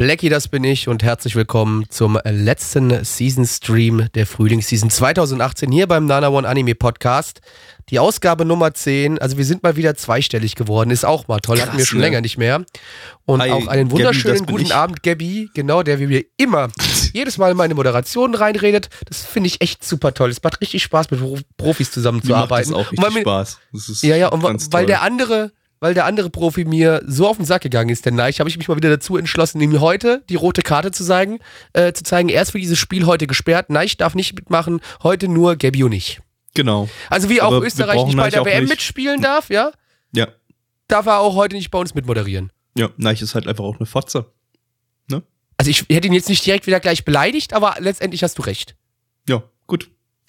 Blackie, das bin ich und herzlich willkommen zum letzten Season-Stream der Frühlingsseason 2018 hier beim Nana One Anime Podcast. Die Ausgabe Nummer 10, also wir sind mal wieder zweistellig geworden, ist auch mal toll, Krass, hatten wir schon ne? länger nicht mehr. Und Hi, auch einen Gabby, wunderschönen bin guten ich. Abend, Gabby, genau, der wie mir immer jedes Mal in meine Moderation reinredet. Das finde ich echt super toll. Es macht richtig Spaß, mit Pro- Profis Mir macht das zusammenzuarbeiten. auch richtig mir- Spaß. Das ist ja, ja, und weil toll. der andere, weil der andere Profi mir so auf den Sack gegangen ist, der Neich, habe ich mich mal wieder dazu entschlossen, ihm heute die rote Karte zu zeigen, äh, zu zeigen, er ist für dieses Spiel heute gesperrt. Neich darf nicht mitmachen, heute nur und ich. Genau. Also wie auch Aber Österreich nicht bei der WM nicht. mitspielen darf, ja, Ja. darf er auch heute nicht bei uns mitmoderieren. Ja, Neich ist halt einfach auch eine Fotze. Also ich hätte ihn jetzt nicht direkt wieder gleich beleidigt, aber letztendlich hast du recht.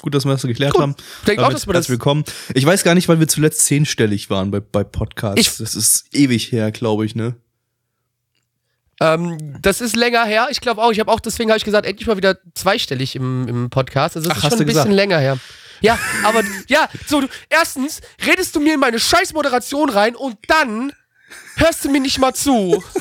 Gut. Dass wir das geklärt Gut. haben. Ich denke auch, dass wir das willkommen. Ich weiß gar nicht, weil wir zuletzt zehnstellig waren bei, bei Podcasts. Ich- das ist ewig her, glaube ich, ne? Ähm, das ist länger her. Ich glaube auch. Ich habe auch, deswegen habe ich gesagt, endlich mal wieder zweistellig im, im Podcast. Also das Ach, ist schon ein bisschen gesagt? länger her. Ja, aber ja, so du, erstens redest du mir in meine scheiß Moderation rein und dann hörst du mir nicht mal zu.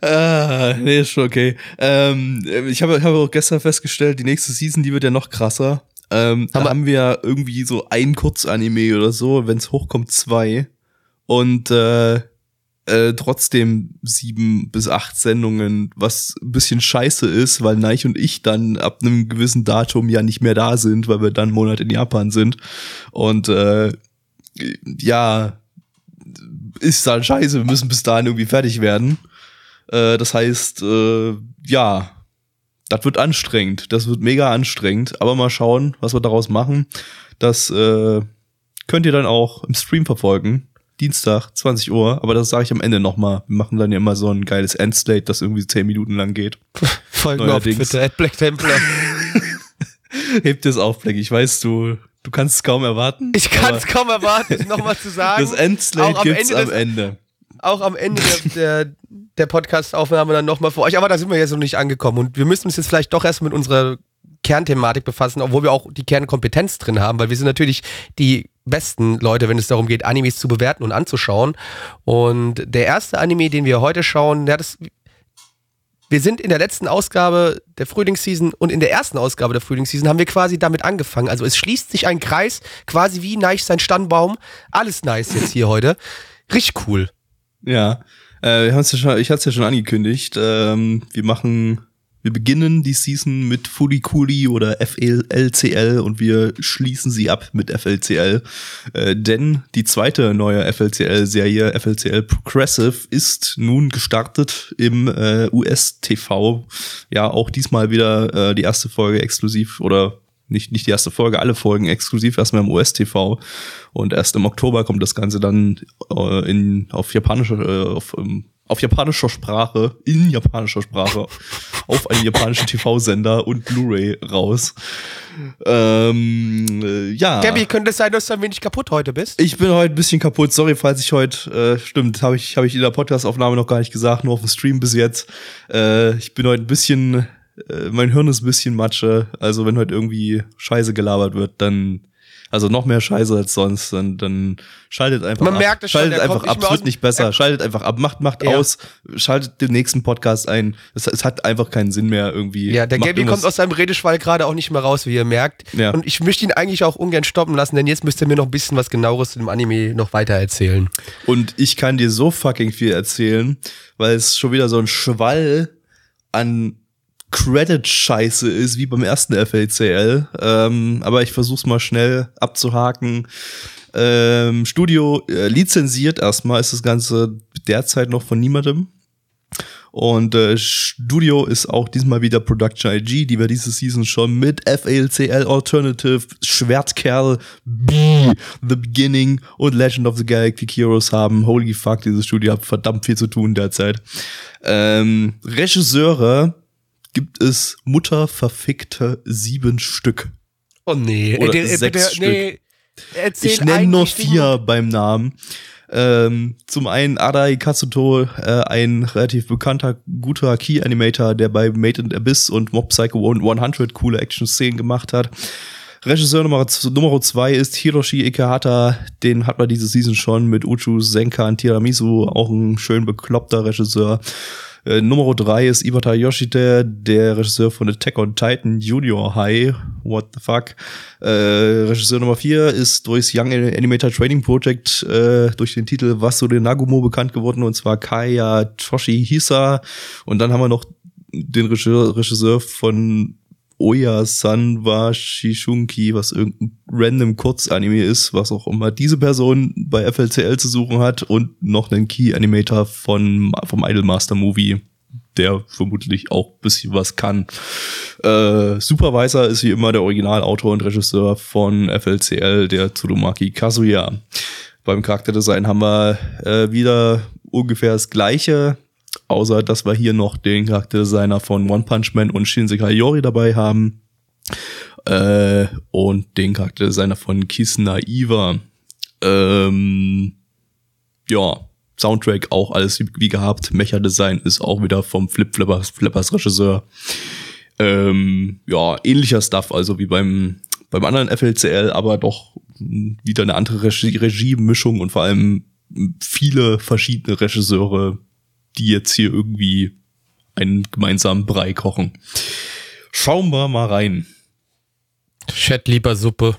Ah, nee, ist schon okay. Ähm, ich habe habe auch gestern festgestellt, die nächste Season, die wird ja noch krasser. Ähm, da wir- haben wir irgendwie so ein Kurzanime oder so, wenn es hochkommt, zwei. Und äh, äh, trotzdem sieben bis acht Sendungen, was ein bisschen scheiße ist, weil Neich und ich dann ab einem gewissen Datum ja nicht mehr da sind, weil wir dann einen Monat in Japan sind. Und äh, ja, ist dann scheiße, wir müssen bis dahin irgendwie fertig werden. Äh, das heißt, äh, ja, das wird anstrengend. Das wird mega anstrengend. Aber mal schauen, was wir daraus machen. Das äh, könnt ihr dann auch im Stream verfolgen. Dienstag, 20 Uhr. Aber das sage ich am Ende nochmal. Wir machen dann ja immer so ein geiles Endstate, das irgendwie 10 Minuten lang geht. Folgen auf. Twitter, at Black Templar. Hebt es auf, Black. Ich weiß, du, du kannst es kaum erwarten. Ich kann es kaum erwarten, es nochmal zu sagen. Das Endslate gibt's Ende am Ende. auch am Ende der, der, der Podcast-Aufnahme dann nochmal für euch. Aber da sind wir jetzt noch nicht angekommen. Und wir müssen uns jetzt vielleicht doch erst mit unserer Kernthematik befassen, obwohl wir auch die Kernkompetenz drin haben, weil wir sind natürlich die besten Leute, wenn es darum geht, Animes zu bewerten und anzuschauen. Und der erste Anime, den wir heute schauen, der das. Wir sind in der letzten Ausgabe der Frühlingsseason und in der ersten Ausgabe der Frühlingsseason haben wir quasi damit angefangen. Also es schließt sich ein Kreis, quasi wie Neich sein Stammbaum. Alles nice jetzt hier heute. Richtig cool. Ja, äh, wir haben's ja schon, ich hatte es ja schon angekündigt. Ähm, wir machen, wir beginnen die Season mit Fulikuli oder FLCL und wir schließen sie ab mit FLCL. Äh, denn die zweite neue FLCL-Serie, FLCL Progressive, ist nun gestartet im äh, US-TV. Ja, auch diesmal wieder äh, die erste Folge exklusiv oder nicht, nicht die erste Folge, alle Folgen exklusiv erstmal im US-TV. Und erst im Oktober kommt das Ganze dann äh, in, auf japanischer, äh, auf, ähm, auf japanischer Sprache, in japanischer Sprache, auf einen japanischen TV-Sender und Blu-ray raus. Ähm, äh, ja. Gabby, könnte es sein, dass du ein wenig kaputt heute bist? Ich bin heute ein bisschen kaputt. Sorry, falls ich heute, äh, stimmt, habe ich, hab ich in der Podcast-Aufnahme noch gar nicht gesagt, nur auf dem Stream bis jetzt. Äh, ich bin heute ein bisschen, äh, mein Hirn ist ein bisschen Matsche. Also wenn heute irgendwie Scheiße gelabert wird, dann, also noch mehr Scheiße als sonst, dann, dann schaltet einfach Man ab. merkt es schon, schaltet der einfach ab. Es wird nicht besser. er- Schaltet einfach ab. Macht, macht Ja. aus. Schaltet den nächsten Podcast ein. Es, es hat einfach keinen Sinn mehr irgendwie. Ja, der irgendwas- kommt aus seinem Redeschwall gerade auch nicht mehr raus, wie ihr merkt. Ja. Und ich möchte ihn eigentlich auch ungern stoppen lassen, denn jetzt müsst ihr mir noch ein bisschen was genaueres zu dem Anime noch weiter erzählen. Und ich kann dir so fucking viel erzählen, weil es schon wieder so ein Schwall an Credit-Scheiße ist, wie beim ersten FLCL. Ähm, aber ich versuch's mal schnell abzuhaken. Ähm, Studio äh, lizenziert erstmal ist das Ganze derzeit noch von niemandem. Und äh, Studio ist auch diesmal wieder Production IG, die wir diese Season schon mit FALCL Alternative, Schwertkerl, B, The Beginning und Legend of the Galactic Heroes haben. Holy fuck, dieses Studio hat verdammt viel zu tun derzeit. Ähm, Regisseure gibt es mutterverfickte sieben Stück. Oh nee. Oder Äh, sechs bitte, Stück. nee. Ich nenne nur vier beim Namen. Ähm, zum einen Adai Katsuto, äh, ein relativ bekannter, guter Key-Animator, der bei Made in Abyss und Mob Psycho 100 coole Action-Szenen gemacht hat. Regisseur Nummer, Nummer zwei ist Hiroshi Ikehata. Den hat man diese Season schon mit Uchu Senka und Tiramisu, auch ein schön bekloppter Regisseur. Äh, Nummer drei ist Ibata Yoshite, der Regisseur von Attack on Titan Junior High. What the fuck? Äh, Regisseur Nummer vier ist durchs Young Animator Training Project äh, durch den Titel Wasure Nagumo bekannt geworden, und zwar Kaya Toshihisa. Und dann haben wir noch den Regisseur von Oya-san wa Shishunki, was irgendein random Kurzanime ist, was auch immer diese Person bei FLCL zu suchen hat und noch einen Key-Animator von, vom Idolmaster Movie, der vermutlich auch bisschen was kann. Äh, Supervisor ist wie immer der Originalautor und Regisseur von FLCL, der Tsurumaki Kazuya. Beim Charakterdesign haben wir äh, wieder ungefähr das gleiche, außer dass wir hier noch den Charakterdesigner von One Punch Man und Shinsekai Yori dabei haben. Äh, und den Charakterdesigner von Kisna Iwa. Ähm, ja, Soundtrack auch alles wie, gehabt. Mecha-Design ist auch wieder vom Flip Flippers, Flippers Regisseur. Ähm, ja, ähnlicher Stuff, also wie beim, beim anderen FLCL, aber doch wieder eine andere Regie- Regie-Mischung und vor allem viele verschiedene Regisseure, die jetzt hier irgendwie einen gemeinsamen Brei kochen. Schauen wir mal rein. Chat lieber Suppe.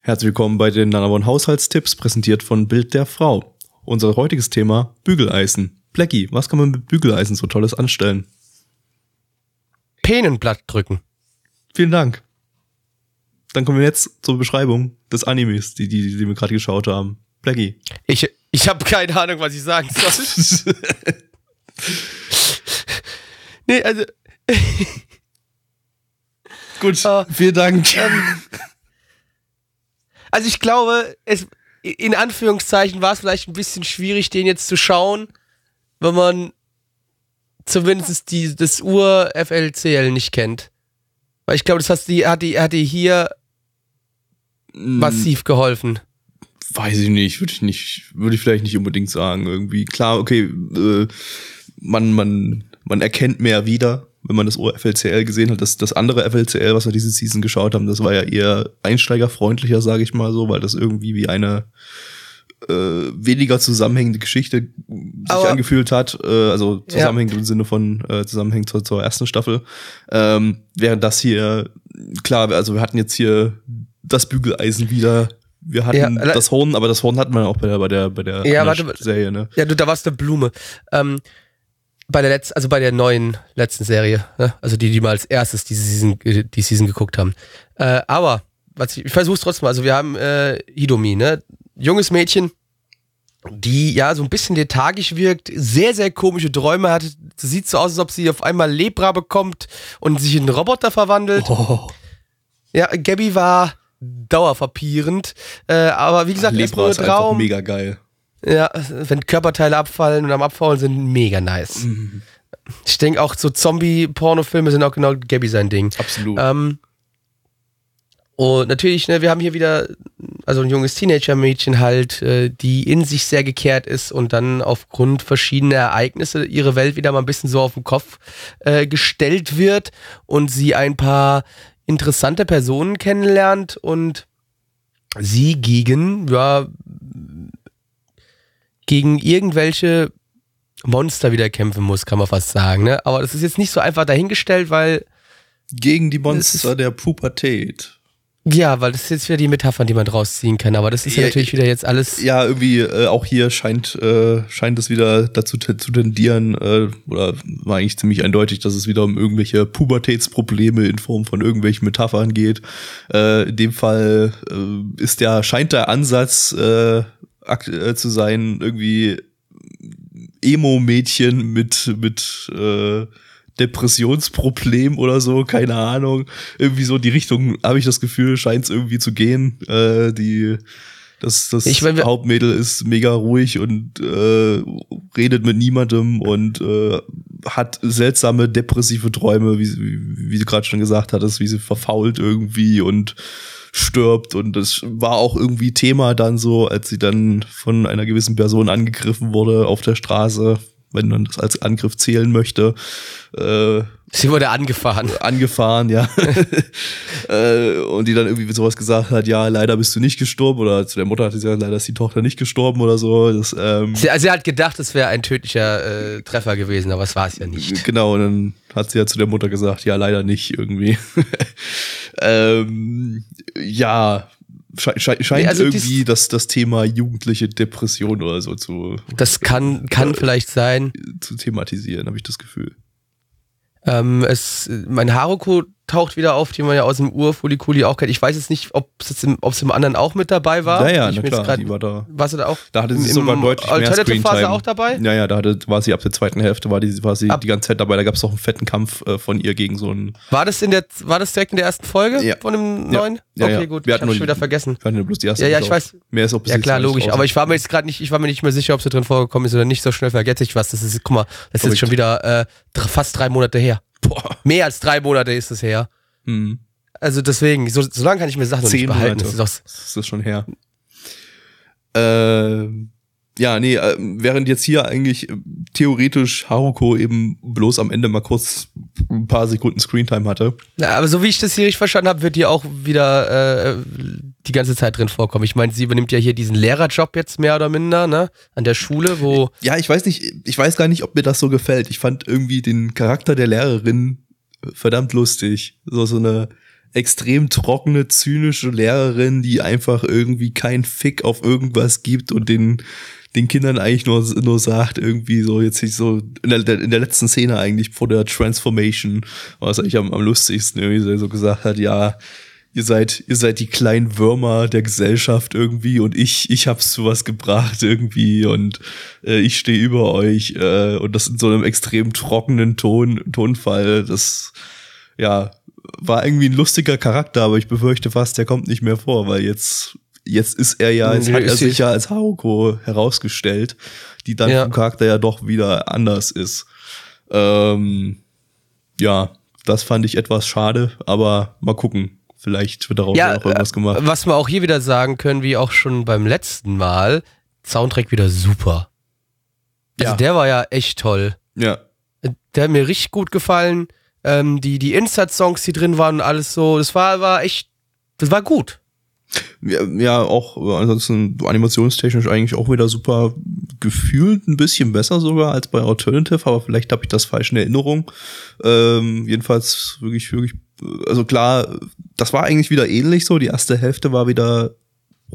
Herzlich willkommen bei den Nanabon Haushaltstipps, präsentiert von Bild der Frau. Unser heutiges Thema Bügeleisen. Blackie, was kann man mit Bügeleisen so Tolles anstellen? Penenblatt drücken. Vielen Dank. Dann kommen wir jetzt zur Beschreibung des Animes, die, die, die wir gerade geschaut haben. Blackie. Ich, ich habe keine Ahnung, was ich sagen soll. nee, also, Gut, Ah, vielen Dank. also ich glaube, es, in Anführungszeichen war es vielleicht ein bisschen schwierig, den jetzt zu schauen, wenn man zumindest die, das Ur-FLCL nicht kennt. Weil ich glaube, das hat die, hat die, hat die hier massiv geholfen. Weiß ich nicht, würde ich nicht, würde ich vielleicht nicht unbedingt sagen. Irgendwie, klar, okay, äh, man, man, man erkennt mehr wieder, wenn man das FLCL gesehen hat. Das, das andere FLCL, was wir diese Season geschaut haben, das war ja eher einsteigerfreundlicher, sage ich mal so, weil das irgendwie wie eine äh, weniger zusammenhängende Geschichte sich Aber- angefühlt hat, äh, also zusammenhängend im Sinne von äh, zusammenhängend zur, zur ersten Staffel. Ähm, während das hier, klar, also wir hatten jetzt hier das Bügeleisen wieder. Wir hatten Ja, das Horn, aber das Horn hatten wir auch bei der, bei der, bei der Ja, warte, Serie, ne? Ja, du, da warst eine Blume. Ähm, bei der letzten, also bei der neuen letzten Serie, ne? also die, die mal als erstes diese Season, äh, die Season geguckt haben. Äh, aber, was ich, ich versuch's trotzdem, also wir haben äh, Hidomi, ne? Junges Mädchen, die ja so ein bisschen lethargisch wirkt, sehr, sehr komische Träume hat. Sieht so aus, als ob sie auf einmal Lebra bekommt und sich in einen Roboter verwandelt. Oh, Ja, Gabby war dauerverpierend. Äh, aber wie gesagt, nur ist einfach Traum. mega geil. Ja, wenn Körperteile abfallen und am Abfallen sind, mega nice. Mhm. Ich denke auch so Zombie-Pornofilme sind auch genau Gabby sein Ding. Absolut. Ähm, und natürlich, ne, wir haben hier wieder also ein junges Teenager-Mädchen halt, äh, die in sich sehr gekehrt ist und dann aufgrund verschiedener Ereignisse ihre Welt wieder mal ein bisschen so auf den Kopf äh, gestellt wird und sie ein paar interessante Personen kennenlernt und sie gegen, ja, gegen irgendwelche Monster wieder kämpfen muss, kann man fast sagen. Ne? Aber das ist jetzt nicht so einfach dahingestellt, weil Gegen die Monster der Pubertät. Ja, weil das ist jetzt wieder die Metaphern, die man draus ziehen kann. Aber das ist ja, Ja, natürlich wieder jetzt alles. Ja, irgendwie äh, auch hier scheint äh, scheint es wieder dazu te zu tendieren äh, oder war eigentlich ziemlich eindeutig, dass es wieder um irgendwelche Pubertätsprobleme in Form von irgendwelchen Metaphern geht. Äh, in dem Fall äh, ist der scheint der Ansatz äh, zu sein irgendwie Emo-Mädchen mit, mit äh, Depressionsproblem oder so, keine Ahnung. Irgendwie so in die Richtung, habe ich das Gefühl, scheint es irgendwie zu gehen. Äh, die das, das Ich mein, Hauptmädel ist mega ruhig und äh, redet mit niemandem und äh, hat seltsame depressive Träume, wie, wie, wie du gerade schon gesagt hattest, wie sie verfault irgendwie und stirbt und das war auch irgendwie Thema dann so, als sie dann von einer gewissen Person angegriffen wurde auf der Straße, wenn man das als Angriff zählen möchte. Äh, Sie wurde angefahren. angefahren, ja. äh, und die dann irgendwie sowas gesagt hat, ja, leider bist du nicht gestorben. Oder zu der Mutter hat sie gesagt, leider ist die Tochter nicht gestorben oder so. Das, ähm, Sie, also sie hat gedacht, es wäre ein tödlicher äh, Treffer gewesen, aber es war es ja nicht. Genau, und dann hat sie ja zu der Mutter gesagt, ja, leider nicht irgendwie. ähm, ja, sche sche scheint Nee, also irgendwie das, das Thema jugendliche Depression oder so zu, Das kann, kann vielleicht sein. zu thematisieren, habe ich das Gefühl. Ähm, es, mein Haruko taucht wieder auf, die man ja aus dem Urfulikuli auch kennt. Ich weiß jetzt nicht, ob es im, im anderen auch mit dabei war. Naja, Ich na klar, grad- die war da. Warst du da auch? Da hatte sie im- sogar deutlich mehr Alternative Phase Screentime. auch dabei? Ja, ja, da hatte, war sie ab der zweiten Hälfte, war die, war sie Ab- die ganze Zeit dabei. Da gab es auch einen fetten Kampf äh, von ihr gegen so einen. War das in der, war das direkt in der ersten Folge Ja. von dem Ja. neuen? Ja, okay, gut. Wir ich hatten hab's schon wieder vergessen. Ich fand bloß die erste. Ja, ja, ich weiß. Mehr ist auch bis Ja klar, logisch. Aber ich war mir jetzt gerade nicht, ich war mir nicht mehr sicher, ob sie drin vorgekommen ist oder nicht. So schnell vergesse ich was. Das ist, guck mal, das ist jetzt schon wieder äh, fast drei Monate her. Boah. Mehr als drei Monate ist es her. Hm. Also deswegen, so, so lange kann ich mir Sachen noch nicht Zehn behalten. Monate. Das ist Das ist das schon her. Ähm, ja, nee, äh, während jetzt hier eigentlich äh, theoretisch Haruko eben bloß am Ende mal kurz ein paar Sekunden Screentime hatte. Na, aber so wie ich das hier richtig verstanden habe, wird die auch wieder äh, die ganze Zeit drin vorkommen. Ich meine, sie übernimmt ja hier diesen Lehrerjob jetzt mehr oder minder, ne? An der Schule, wo. Ja, ich weiß nicht, ich weiß gar nicht, ob mir das so gefällt. Ich fand irgendwie den Charakter der Lehrerin verdammt lustig. So, so eine extrem trockene, zynische Lehrerin, die einfach irgendwie keinen Fick auf irgendwas gibt und den, den Kindern eigentlich nur, nur sagt, irgendwie so, jetzt nicht so, in der, in der letzten Szene eigentlich vor der Transformation, war es eigentlich am, am lustigsten, irgendwie so gesagt hat, ja, ihr seid, ihr seid die kleinen Würmer der Gesellschaft irgendwie und ich, ich hab's zu was gebracht irgendwie und äh, ich stehe über euch äh, und das in so einem extrem trockenen Ton, Tonfall. Das, ja, war irgendwie ein lustiger Charakter, aber ich befürchte fast, der kommt nicht mehr vor, weil jetzt, jetzt ist er ja, jetzt hat er sich ja als Haruko herausgestellt, die dann Ja. vom Charakter ja doch wieder anders ist. Ähm, ja, das fand ich etwas schade, aber mal gucken. Vielleicht wird daraus ja, noch irgendwas gemacht. Was wir auch hier wieder sagen können, wie auch schon beim letzten Mal, Soundtrack wieder super. Also Ja. der war ja echt toll. Ja. Der hat mir richtig gut gefallen. Ähm, die die Insert-Songs, die drin waren und alles so, das war, war echt, das war gut. ja. Ja, auch äh, ansonsten animationstechnisch eigentlich auch wieder super gefühlt ein bisschen besser sogar als bei Alternative, aber vielleicht habe ich das falsch in Erinnerung. Ähm, jedenfalls wirklich, wirklich, äh, also klar, das war eigentlich wieder ähnlich so. Die erste Hälfte war wieder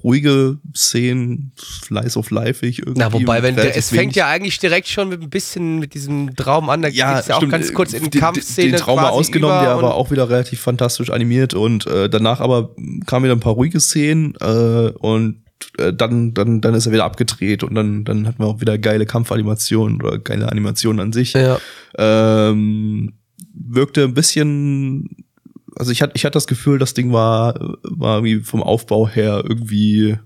ruhige Szenen, slice of life irgendwie. Na, wobei, wenn der, es fängt ja eigentlich direkt schon mit ein bisschen mit diesem Traum an, da ja, geht's ja auch stimmt, ganz kurz in den- den- Kampfszene Den Trauma quasi ausgenommen, der war auch wieder relativ fantastisch animiert und äh, danach aber kamen wieder ein paar ruhige Szenen äh, und äh, dann, dann, dann ist er wieder abgedreht und dann, dann hatten wir auch wieder geile Kampfanimationen oder geile Animationen an sich. Ja. Ähm, wirkte ein bisschen, also ich hatte, ich hatte das Gefühl, das Ding war, war irgendwie vom Aufbau her irgendwie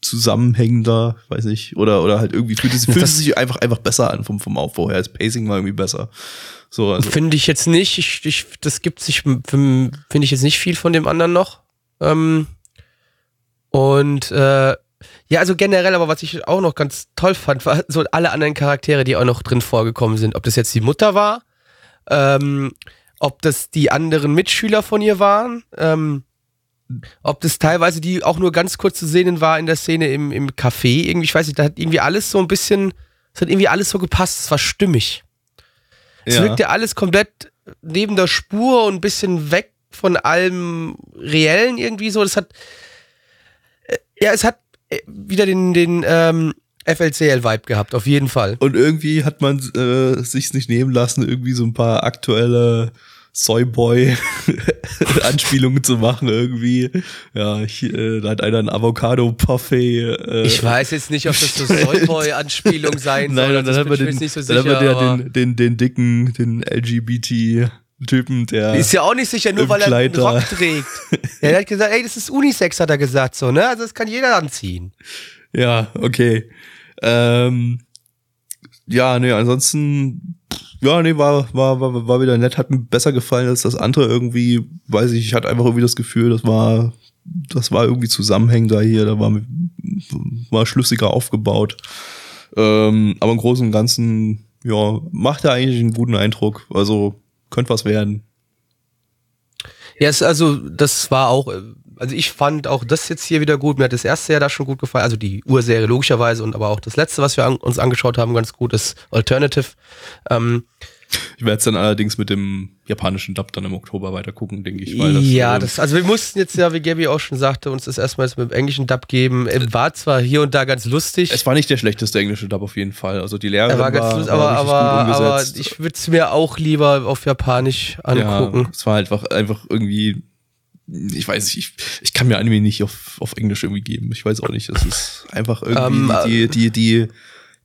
zusammenhängender, weiß nicht, oder, oder halt irgendwie fühlt es, fühlt es sich einfach, einfach besser an vom, vom Aufbau her. Das Pacing war irgendwie besser. So, also, Finde ich jetzt nicht. Ich, ich, das gibt sich, finde ich jetzt nicht viel von dem anderen noch. Ähm, und äh, ja, also generell, aber was ich auch noch ganz toll fand, war so alle anderen Charaktere, die auch noch drin vorgekommen sind. Ob das jetzt die Mutter war, ähm, ob das die anderen Mitschüler von ihr waren, ähm, ob das teilweise die auch nur ganz kurz zu sehen war in der Szene im, im Café. Irgendwie, ich weiß nicht, da hat irgendwie alles so ein bisschen, es hat irgendwie alles so gepasst, es war stimmig. Es ja. wirkt ja alles komplett neben der Spur und ein bisschen weg von allem Reellen irgendwie so. Das hat, äh, ja, es hat äh, wieder den, den ähm, FLCL-Vibe gehabt, auf jeden Fall. Und irgendwie hat man äh, sich nicht nehmen lassen, irgendwie so ein paar aktuelle Soyboy Anspielungen zu machen irgendwie. Ja, ich, äh, da hat einer ein Avocado Parfait. Äh, Ich weiß jetzt nicht, ob das so Soyboy-Anspielung sein soll. Nein, dann, dann ich mir den, nicht so dann sicher. der, aber- den, den, den dicken, den LGBT-Typen, der. Ist ja auch nicht sicher, nur weil er einen. Rock trägt. Ja, er hat gesagt, ey, das ist Unisex, hat er gesagt, so, ne? Also das kann jeder anziehen. Ja, okay. Ähm, ja, nee, ansonsten, ja, nee, war, war, war, war wieder nett, hat mir besser gefallen als das andere irgendwie, weiß ich, ich hatte einfach irgendwie das Gefühl, das war, das war irgendwie zusammenhängender hier, da war, war schlüssiger aufgebaut. Ähm, aber im Großen und Ganzen, ja, macht er eigentlich einen guten Eindruck, also könnte was werden. Ja, es, also das war auch, also ich fand auch das jetzt hier wieder gut. Mir hat das erste ja da schon gut gefallen, also die Urserie logischerweise und aber auch das letzte, was wir an, uns angeschaut haben, ganz gut, das Alternative. Ähm, Ich werde es dann allerdings mit dem japanischen Dub dann im Oktober weiter gucken, denke ich. Weil das, ja, äh, das, also wir mussten jetzt ja, wie Gabi auch schon sagte, uns das erstmal jetzt mit dem englischen Dub geben. Äh, War zwar hier und da ganz lustig. Es war nicht der schlechteste englische Dub auf jeden Fall. Also die Lehrerin er war ganz war, lustig, aber, aber, gut aber ich würde es mir auch lieber auf Japanisch angucken. Ja, es war einfach, einfach irgendwie, ich weiß nicht, ich, ich kann mir Anime nicht auf, auf Englisch irgendwie geben. Ich weiß auch nicht, es ist einfach irgendwie Ähm, die, die, die,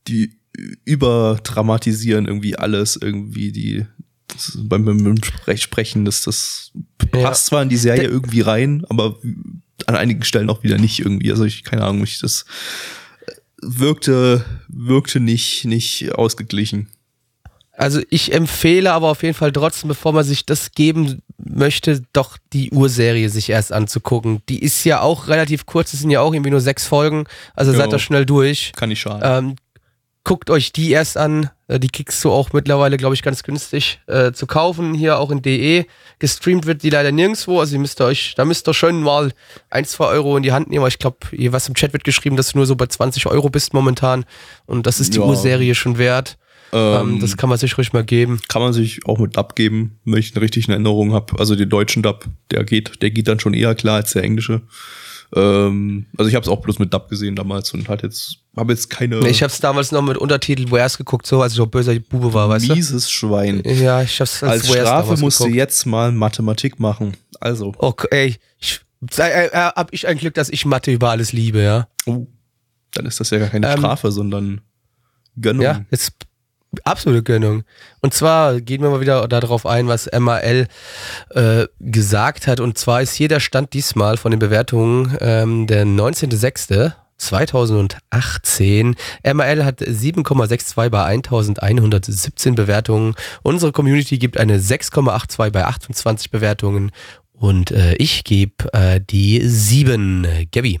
die überdramatisieren irgendwie alles, irgendwie die, das, beim, beim Sprech- Sprechen, das, das Ja. passt zwar in die Serie irgendwie rein, aber an einigen Stellen auch wieder nicht irgendwie. Also ich, keine Ahnung, ich, das wirkte, wirkte nicht, nicht ausgeglichen. Also ich empfehle aber auf jeden Fall trotzdem, bevor man sich das geben möchte, doch die Urserie sich erst anzugucken. Die ist ja auch relativ kurz, es sind ja auch irgendwie nur sechs Folgen, also Jo. seid da schnell durch. Kann nicht schaden. Ähm, guckt euch die erst an. Äh, Die kriegst du auch mittlerweile, glaube ich, ganz günstig äh, zu kaufen. Hier auch in DE. Gestreamt wird die leider nirgendwo. Also ihr müsst euch, da müsst ihr schon mal ein, zwei Euro in die Hand nehmen. Aber ich glaube, hier was im Chat wird geschrieben, dass du nur so bei 20 Euro bist momentan. Und das ist die Ja. Urserie schon wert. Ähm, Ähm, das kann man sich ruhig mal geben. kann man sich auch mit Dub geben, wenn ich eine richtige Erinnerung habe. Also den deutschen Dub, der geht, der geht dann schon eher klar als der englische. Ähm, also ich habe es auch bloß mit Dub gesehen damals und hat jetzt, habe jetzt keine Nee, ich habe es damals noch mit Untertitel Wares geguckt, so als ich noch böser Bube war, weißt mieses Schwein. du? Ja, ich hab's als, Als Strafe musst du geguckt. jetzt mal Mathematik machen. Also, Okay, ey, ich, äh, äh, hab ich ein Glück, dass ich Mathe über alles liebe, ja. oh, dann ist das ja gar keine Ähm, Strafe, sondern Gönnung. Ja, jetzt absolute Gönnung. Und zwar gehen wir mal wieder darauf ein, was MAL äh, gesagt hat. Und zwar ist hier der Stand diesmal von den Bewertungen ähm, der 19.06.2018. MAL hat 7,62 bei 1117 Bewertungen. Unsere Community gibt eine 6,82 bei 28 Bewertungen. Und äh, ich gebe äh, die 7. Gabby.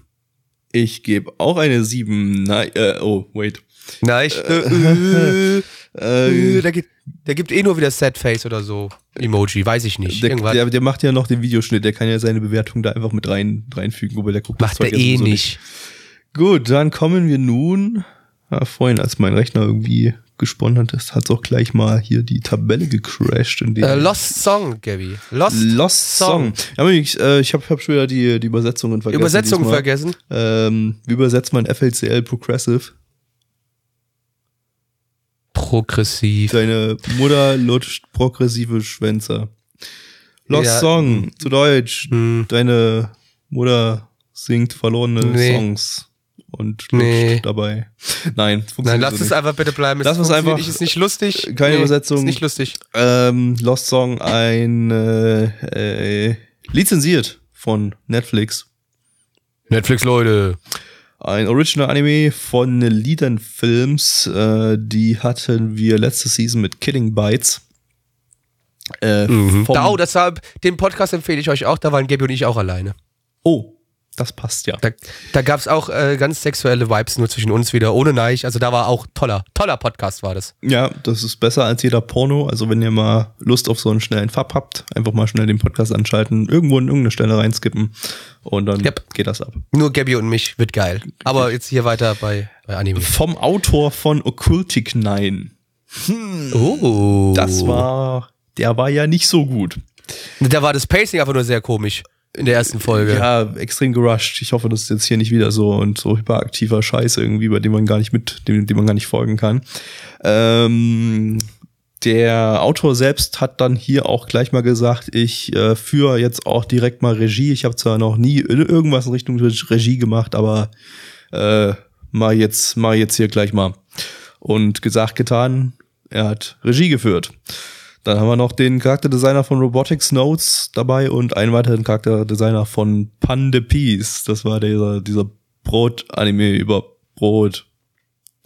Ich gebe auch eine 7. Nein, äh, oh, wait. Nein, ich, äh, Äh, Äh, der, gibt, der gibt eh nur wieder Sad Face oder so. Emoji, weiß ich nicht. Der, der, der macht ja noch den Videoschnitt, der kann ja seine Bewertung da einfach mit rein, reinfügen, wobei der guckt Macht er ja eh sowieso nicht. Gut, dann kommen wir nun. Ja, vorhin, als mein Rechner irgendwie gesponnen hat, hat es auch gleich mal hier die Tabelle gecrashed. In der Äh, Lost Song, Gabby. Lost, Lost Song. Song. Ja, ich äh, ich habe hab schon wieder die, die Übersetzungen vergessen. Übersetzung diesmal. vergessen. Ähm, wie übersetzt man FLCL Progressive? Progressiv. Deine Mutter lutscht progressive Schwänzer. Lost Ja. Song, zu Deutsch. Hm. Deine Mutter singt verlorene Nee. Songs und lutscht Nee. dabei. Nein, Nein, lass so es nicht. einfach bitte bleiben. Es Lass es einfach- nicht, Ist nicht lustig. Keine Übersetzung. Ist nicht lustig. Ähm, Lost Song, ein äh, äh, lizenziert von Netflix. Netflix, Leute. Ein Original Anime von Liedern Films. Äh, die hatten wir letzte Season mit Killing Bites. Äh, Da, oh, deshalb, den Podcast empfehle ich euch auch. Da waren Gabby und ich auch alleine. oh, das passt ja. Da, da gab es auch äh, ganz sexuelle Vibes nur zwischen uns wieder, ohne Neich. Also da war auch toller, toller Podcast war das. Ja, das ist besser als jeder Porno. Also wenn ihr mal Lust auf so einen schnellen Fab habt, einfach mal schnell den Podcast anschalten, irgendwo in irgendeine Stelle reinskippen und dann Yep. geht das ab. Nur Gabby und mich wird geil. Aber jetzt hier weiter bei, bei Anime. Vom Autor von Occultic 9. Oh. Das war, der war ja nicht so gut. Da war das Pacing einfach nur sehr komisch in der ersten Folge. Ja, extrem gerusht. Ich hoffe, das ist jetzt hier nicht wieder so und so hyperaktiver Scheiß irgendwie, bei dem man gar nicht mit, dem, dem man gar nicht folgen kann. Ähm, der Autor selbst hat dann hier auch gleich mal gesagt, ich äh, führe jetzt auch direkt mal Regie. Ich habe zwar noch nie irgendwas in Richtung Regie gemacht, aber äh, mal jetzt, mal jetzt hier gleich mal. Und gesagt, getan, er hat Regie geführt. Dann haben wir noch den Charakterdesigner von Robotics Notes dabei und einen weiteren Charakterdesigner von Pan de Peace. Das war dieser, dieser Brot-Anime über Brot.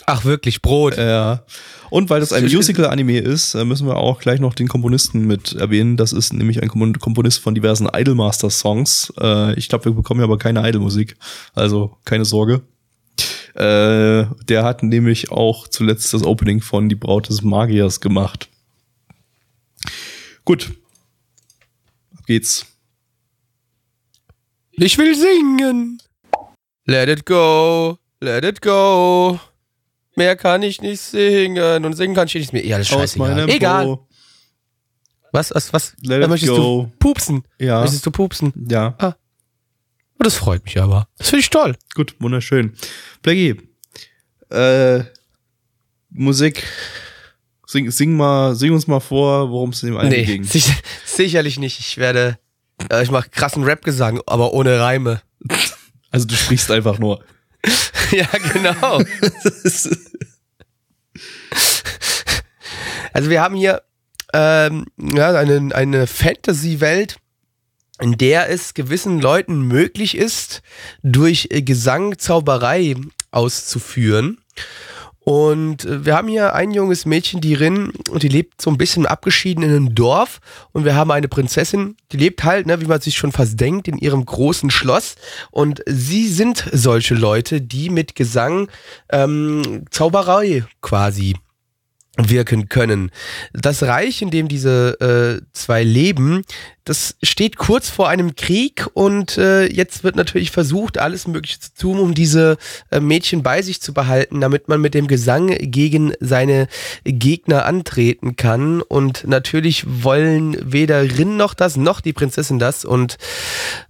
Ach, wirklich, Brot. Ja. Und weil das ein Musical-Anime ist, äh, müssen wir auch gleich noch den Komponisten mit erwähnen. Das ist nämlich ein Komponist von diversen Idolmaster-Songs. Äh, ich glaube, wir bekommen ja aber keine Idol-Musik. Also keine Sorge. Äh, der hat nämlich auch zuletzt das Opening von Die Braut des Magiers gemacht. Gut. Ab geht's. Ich will singen. Let it go, let it go. Mehr kann ich nicht singen und singen kann ich nicht mehr. Ja, das ist scheißegal. Egal. Was, was, was? Let it möchtest go. du pupsen? Ja. Möchtest du pupsen? Ja. Ah. Oh, das freut mich aber. Das finde ich toll. Gut, wunderschön. Blackie, äh, Musik. Sing, sing mal, sing uns mal vor, worum es in dem einen Nee, ging. sicher, sicherlich nicht. Ich werde, äh, ich mache krassen Rap-Gesang, aber ohne Reime. Also du sprichst einfach nur. ja, genau. Also wir haben hier ähm, ja, eine, eine Fantasy-Welt, in der es gewissen Leuten möglich ist, durch Gesang Zauberei auszuführen. Und äh, wir haben hier ein junges Mädchen, die Rin, und die lebt so ein bisschen abgeschieden in einem Dorf. Und wir haben eine Prinzessin, die lebt halt, ne, wie man sich schon fast denkt, in ihrem großen Schloss. Und sie sind solche Leute, die mit Gesang ähm, Zauberei quasi wirken können. Das Reich, in dem diese äh, zwei leben, das steht kurz vor einem Krieg und äh, jetzt wird natürlich versucht, alles Mögliche zu tun, um diese äh, Mädchen bei sich zu behalten, damit man mit dem Gesang gegen seine Gegner antreten kann. Und natürlich wollen weder Rin noch das, noch die Prinzessin das. Und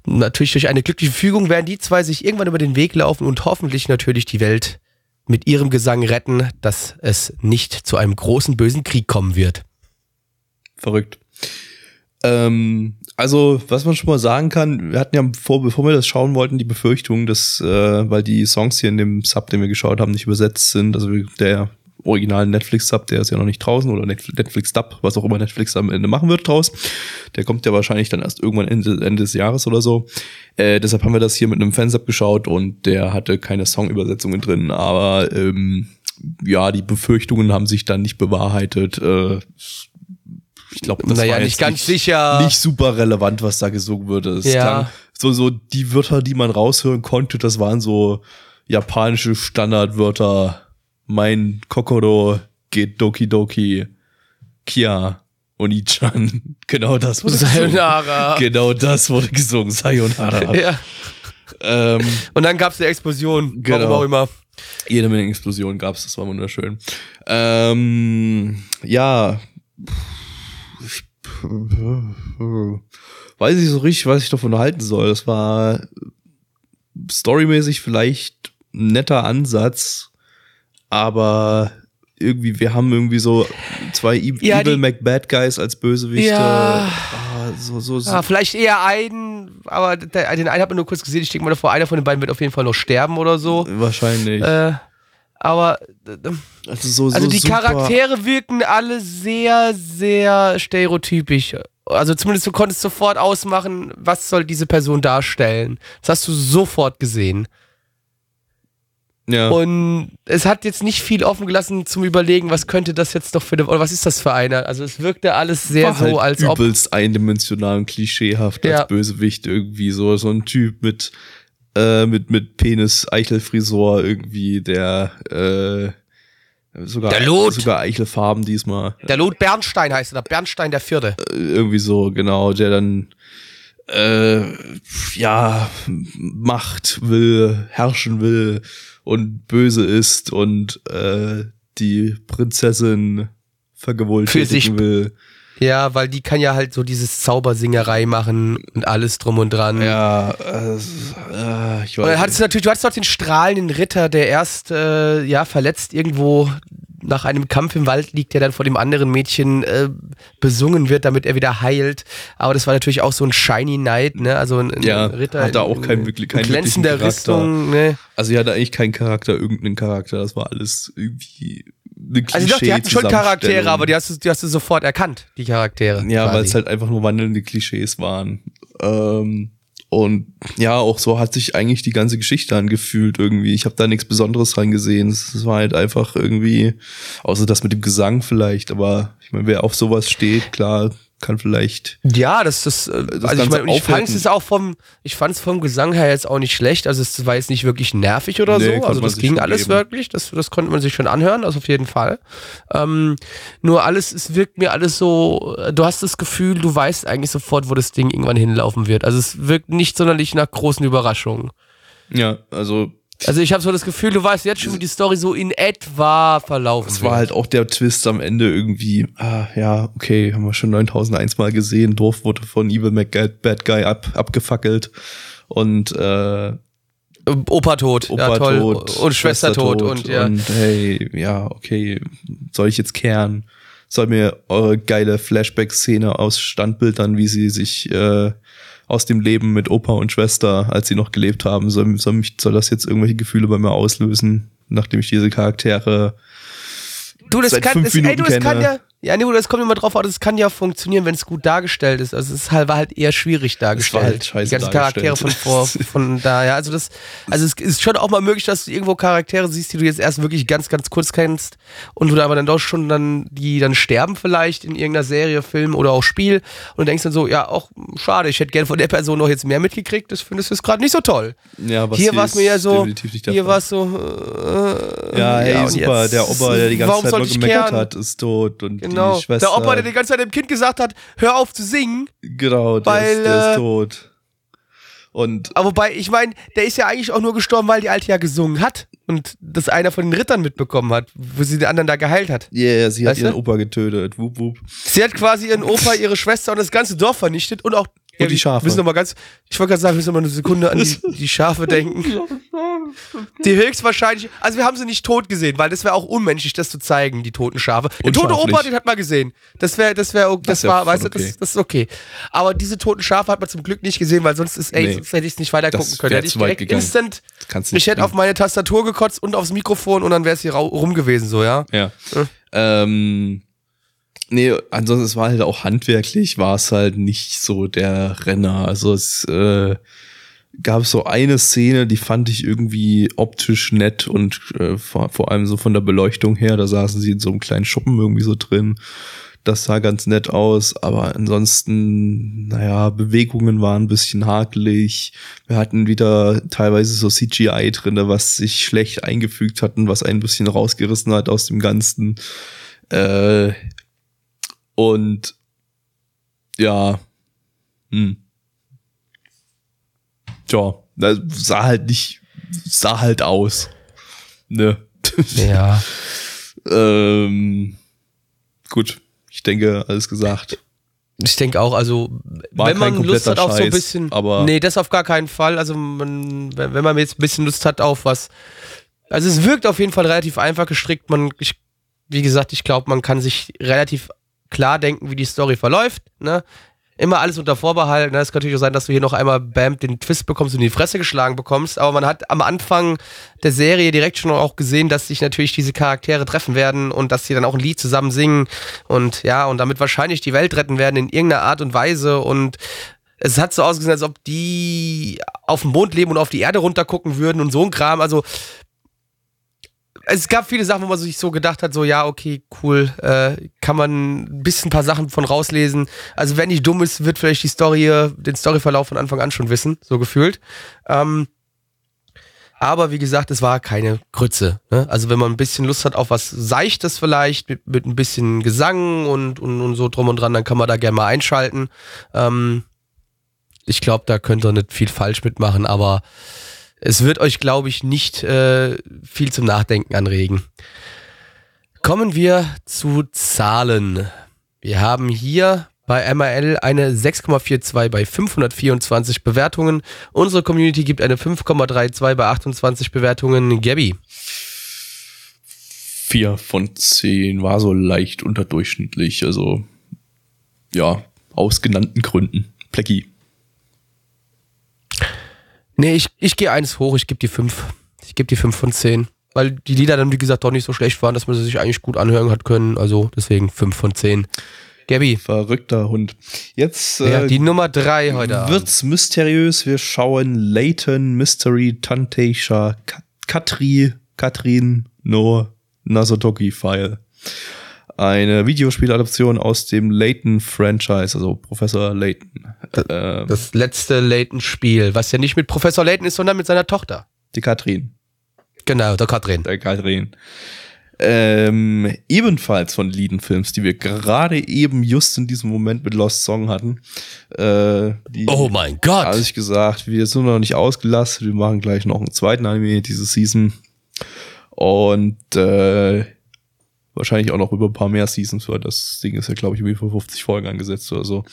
natürlich durch eine glückliche Fügung werden die zwei sich irgendwann über den Weg laufen und hoffentlich natürlich die Welt mit ihrem Gesang retten, dass es nicht zu einem großen bösen Krieg kommen wird. Verrückt. Ähm, also, was man schon mal sagen kann, wir hatten ja, vor, bevor wir das schauen wollten, die Befürchtung, dass, äh, weil die Songs hier in dem Sub, den wir geschaut haben, nicht übersetzt sind, also der originalen Netflix-Sub, der ist ja noch nicht draußen, oder Netflix-Dub, was auch immer Netflix am Ende machen wird draus. Der kommt ja wahrscheinlich dann erst irgendwann Ende, Ende des Jahres oder so. Äh, deshalb haben wir das hier mit einem Fansub geschaut und der hatte keine Songübersetzungen drin, aber ähm, ja, die Befürchtungen haben sich dann nicht bewahrheitet. Äh, ich glaube, das naja, war nicht ganz sicher. nicht super relevant, was da gesungen wurde. Es Ja. klang so, so die Wörter, die man raushören konnte, das waren so japanische Standardwörter. Mein Kokoro geht Doki Doki, Kia, Oni-chan. Genau das wurde gesungen. Sayonara. Genau das wurde gesungen. Sayonara. Ja. ähm, Und dann gab es eine Explosion. Genau. Warum auch immer. jede Menge Explosionen gab's, das war wunderschön. Ähm, ja. Weiß ich so richtig, was ich davon halten soll. Das war storymäßig vielleicht ein netter Ansatz, aber irgendwie, wir haben irgendwie so zwei E- Ja, Evil die- McBad Guys als Bösewichte. Ja. Ah, so, so, so. Ja, vielleicht eher einen, aber der, den einen hat man nur kurz gesehen. Ich denke mal davor, einer von den beiden wird auf jeden Fall noch sterben oder so. Wahrscheinlich. Äh, aber äh, also so, also so die super- Charaktere wirken alle sehr, sehr stereotypisch. Also zumindest du konntest sofort ausmachen, was soll diese Person darstellen. Das hast du sofort gesehen. Ja. Und es hat jetzt nicht viel offen gelassen zum Überlegen, was könnte das jetzt noch für eine, oder was ist das für einer? Also es wirkte alles sehr war halt so, als ob. übelst eindimensional und klischeehaft Ja. als Bösewicht irgendwie so so ein Typ mit äh, mit mit Penis Eichelfrisur irgendwie der äh, sogar Der Lot. sogar Eichelfarben diesmal Der Lot Bernstein heißt er, Bernstein der Vierte. Äh, irgendwie so genau der dann äh, ja Macht will herrschen will und böse ist und äh, die Prinzessin vergewaltigen Für sich- will Ja, weil die kann ja halt so dieses Zaubersingerei machen und alles drum und dran. Ja, äh, äh, ich Und dann weiß hattest du natürlich, du hattest dort den strahlenden Ritter, der erst äh, ja verletzt irgendwo nach einem Kampf im Wald liegt, der dann von dem anderen Mädchen äh, besungen wird, damit er wieder heilt. Aber das war natürlich auch so ein Shiny Knight, ne? Also ein, ein Ja, Ritter. hat da auch in- kein wirklich- keinen in glänzender. Rüstung, ne? Also die hatte eigentlich keinen Charakter, irgendeinen Charakter. Das war alles irgendwie eine Also doch, die hatten schon Charaktere, aber die hast, du, die hast du sofort erkannt, die Charaktere. Ja, weil es halt einfach nur wandelnde Klischees waren. Ähm, und ja, auch so hat sich eigentlich die ganze Geschichte angefühlt irgendwie. Ich habe da nichts Besonderes dran gesehen. Es war halt einfach irgendwie, außer das mit dem Gesang vielleicht, aber ich meine, wer auf sowas steht, klar, kann vielleicht. Ja, das, das, äh, also ich meine, ich fand es auch vom, ich fand es vom Gesang her jetzt auch nicht schlecht. Also es war jetzt nicht wirklich nervig oder Nee, so. Also das ging alles geben. wirklich. Das, das konnte man sich schon anhören, also auf jeden Fall. Ähm, nur alles, es wirkt mir alles so, äh, du hast das Gefühl, du weißt eigentlich sofort, wo das Ding irgendwann hinlaufen wird. Also es wirkt nicht sonderlich nach großen Überraschungen. Ja, also Also ich habe so das Gefühl, du weißt jetzt schon, wie die Story so in etwa verlaufen es wird. war halt auch der Twist am Ende irgendwie, ah, ja, okay, haben wir schon 9001 Mal gesehen. Dorf wurde von Evil Mac Bad Guy ab, abgefackelt. Und äh, Opa tot, Opa ja toll. tot, und Schwester, tot, und ja. Und hey, ja, okay, soll ich jetzt kehren? Soll mir eure geile Flashback-Szene aus Standbildern, wie sie sich äh, aus dem Leben mit Opa und Schwester, als sie noch gelebt haben, soll, soll, mich, soll das jetzt irgendwelche Gefühle bei mir auslösen, nachdem ich diese Charaktere Du, das seit kann, fünf das, ey, Minuten du, das kann kenne. ja, ja, nee, das kommt immer drauf an, das kann ja funktionieren, wenn es gut dargestellt ist. Also es ist halt, war halt eher schwierig dargestellt. halt scheiße Die ganzen Charaktere von vor, von da, ja, also das, also es ist schon auch mal möglich, dass du irgendwo Charaktere siehst, die du jetzt erst wirklich ganz, ganz kurz kennst und du da aber dann doch schon dann, die dann sterben vielleicht in irgendeiner Serie, Film oder auch Spiel und du denkst dann so, ja, auch schade, ich hätte gern von der Person noch jetzt mehr mitgekriegt, das findest du jetzt gerade nicht so toll. Ja, was hier war es mir ja so, hier war es so, äh, Ja, hey, und super, der Opa, der die ganze Zeit nur gemeckert hat, ist tot und Genau. die Schwester. Der Opa, der die ganze Zeit dem Kind gesagt hat, hör auf zu singen. genau, der, weil, ist, der äh, ist tot. Und Aber wobei, ich meine, der ist ja eigentlich auch nur gestorben, weil die Alte ja gesungen hat. Und das einer von den Rittern mitbekommen hat, wo sie den anderen da geheilt hat. yeah, sie hat Weißt du? ihren Opa getötet. Wup, wup. Sie hat quasi ihren Opa, ihre Schwester und das ganze Dorf vernichtet und auch. Und die Schafe. Wir müssen noch mal ganz, ich wollte gerade sagen, wir müssen mal eine Sekunde an die, die Schafe denken. Die höchstwahrscheinlich, also wir haben sie nicht tot gesehen, weil das wäre auch unmenschlich, das zu zeigen, die toten Schafe. Der tote. Opa, den hat man gesehen. Das wäre, das wäre, das, Das wär war, weißt du, voll das, okay. das ist okay. Aber diese toten Schafe hat man zum Glück nicht gesehen, weil sonst ist, ey, Nee. sonst hätte ich es nicht weiter gucken können. Hätte ich direkt gegangen. instant, kannst du ich hätte auf meine Tastatur gekotzt und aufs Mikrofon und dann wäre es hier rum gewesen, so, ja. Ja. Ja. Ähm, nee, ansonsten es war halt auch handwerklich, war es halt nicht so der Renner. Also es äh, gab so eine Szene, die fand ich irgendwie optisch nett und äh, vor, vor allem so von der Beleuchtung her, da saßen sie in so einem kleinen Schuppen irgendwie so drin. Das sah ganz nett aus, aber ansonsten, naja, Bewegungen waren ein bisschen hakelig. Wir hatten wieder teilweise so CGI drinne, was sich schlecht eingefügt hat und was ein bisschen rausgerissen hat aus dem Ganzen. Äh, und ja, hm. Tja, das sah halt nicht, sah halt aus. Ne? Ja. ähm, gut, ich denke, alles gesagt. Ich denke auch, also War wenn man Lust hat auf so ein bisschen, aber- nee, das auf gar keinen Fall. Also man, wenn, wenn man jetzt ein bisschen Lust hat auf was, also es wirkt auf jeden Fall relativ einfach gestrickt. Man, ich, wie gesagt, ich glaube, man kann sich relativ klar denken, wie die Story verläuft. Ne? Immer alles unter Vorbehalt. Ne? Es kann natürlich auch sein, dass du hier noch einmal bam den Twist bekommst und in die Fresse geschlagen bekommst. Aber man hat am Anfang der Serie direkt schon auch gesehen, dass sich natürlich diese Charaktere treffen werden und dass sie dann auch ein Lied zusammen singen und ja, und damit wahrscheinlich die Welt retten werden in irgendeiner Art und Weise. Und es hat so ausgesehen, als ob die auf dem Mond leben und auf die Erde runtergucken würden und so ein Kram. Also es gab viele Sachen, wo man sich so gedacht hat, so ja, okay, cool, äh, kann man ein bisschen ein paar Sachen von rauslesen. Also wer nicht dumm ist, wird vielleicht die Story, den Storyverlauf von Anfang an schon wissen, so gefühlt. Ähm, aber wie gesagt, es war keine Grütze. Ne? Also wenn man ein bisschen Lust hat auf was Seichtes vielleicht, mit, mit ein bisschen Gesang und, und, und so drum und dran, dann kann man da gerne mal einschalten. Ähm, ich glaube, da könnt ihr nicht viel falsch mitmachen, aber es wird euch, glaube ich, nicht äh, viel zum Nachdenken anregen. Kommen wir zu Zahlen. Wir haben hier bei MRL eine 6,42 bei 524 Bewertungen. Unsere Community gibt eine 5,32 bei 28 Bewertungen. Gabby. Vier von zehn war so leicht unterdurchschnittlich, also ja, aus genannten Gründen. Plecki. Nee, ich, ich gehe eins hoch, ich gebe die fünf. Ich gebe die fünf von zehn. Weil die Lieder dann, wie gesagt, doch nicht so schlecht waren, dass man sie sich eigentlich gut anhören hat können. Also deswegen fünf von zehn. Gabi. Verrückter Hund. Jetzt Ja, äh, die Nummer drei heute Abend. wird's mysteriös. Wir schauen Leighton, Mystery, Tanteisha, Ka- Katri, Katrin, No, Nasotoki File. Eine Videospieladaption aus dem Layton-Franchise, also Professor Layton. Äh, Das letzte Layton-Spiel, was ja nicht mit Professor Layton ist, sondern mit seiner Tochter. die Katrin. Genau, der Katrin. Der Katrin. Ähm, ebenfalls von Lieden Films, die wir gerade eben just in diesem Moment mit Lost Song hatten. Äh, Oh mein Gott. habe ich gesagt, wir sind noch nicht ausgelastet, wir machen gleich noch einen zweiten Anime diese Season. Und äh, wahrscheinlich auch noch über ein paar mehr Seasons, weil das Ding ist ja, glaube ich, irgendwie für 50 Folgen angesetzt oder so.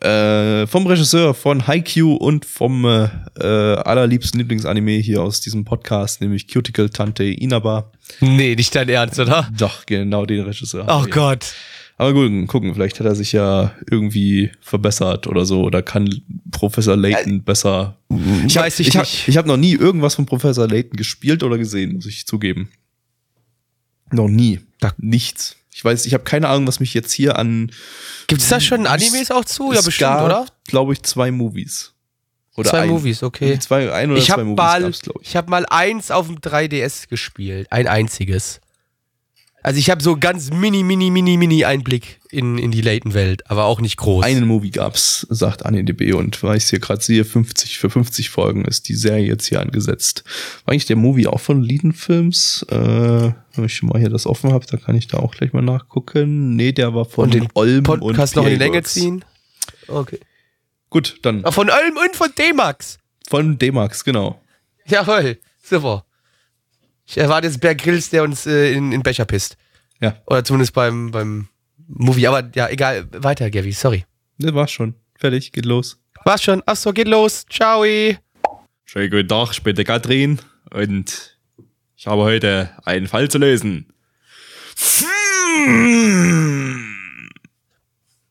Äh, vom Regisseur von Haikyuu und vom äh, äh, allerliebsten Lieblingsanime hier aus diesem Podcast, nämlich Cuticle Tante Inaba. Nee, nicht dein Ernst, oder? Doch, genau den Regisseur. Oh wir. Gott. Aber gut, gucken, vielleicht hat er sich ja irgendwie verbessert oder so oder kann Professor Layton besser. Ich weiß ich ich hab, nicht. ich habe noch nie irgendwas von Professor Layton gespielt oder gesehen, muss ich zugeben. Noch nie. Da- Nichts. Ich weiß, ich habe keine Ahnung, was mich jetzt hier an. Gibt es da schon Animes auch zu? Ja, Es bestimmt, gab, oder? Glaube ich, zwei Movies. Oder Zwei ein, Movies, okay. Zwei, ein oder Ich zwei Movies mal, ich. ich habe mal eins auf dem 3DS gespielt, ein einziges. Also ich habe so ganz mini, mini, mini, mini Einblick in, in die Layton-Welt, aber auch nicht groß. Einen Movie gab's, sagt AniDB und weil ich hier gerade sehe, 50 für 50 Folgen ist die Serie jetzt hier angesetzt. War eigentlich der Movie auch von Lieden Films? Äh, wenn ich schon mal hier das offen habe, dann kann ich da auch gleich mal nachgucken. Nee, der war von und den Olm Podcast und noch in die Länge ziehen. Okay. Gut, dann Ah, Von Ulm und von D-Max. von D-Max, genau. Jawohl, super. Ich erwarte jetzt Berg Grills, der uns äh, in, in Becher pisst. Ja, Oder zumindest beim, beim Movie. Aber ja, egal. Weiter, Gavi, sorry. ne, war's schon. Fertig, geht los. War's schon. Achso, geht los. Ciao. Schönen guten Tag, ich bin der Katrin und ich habe heute einen Fall zu lösen.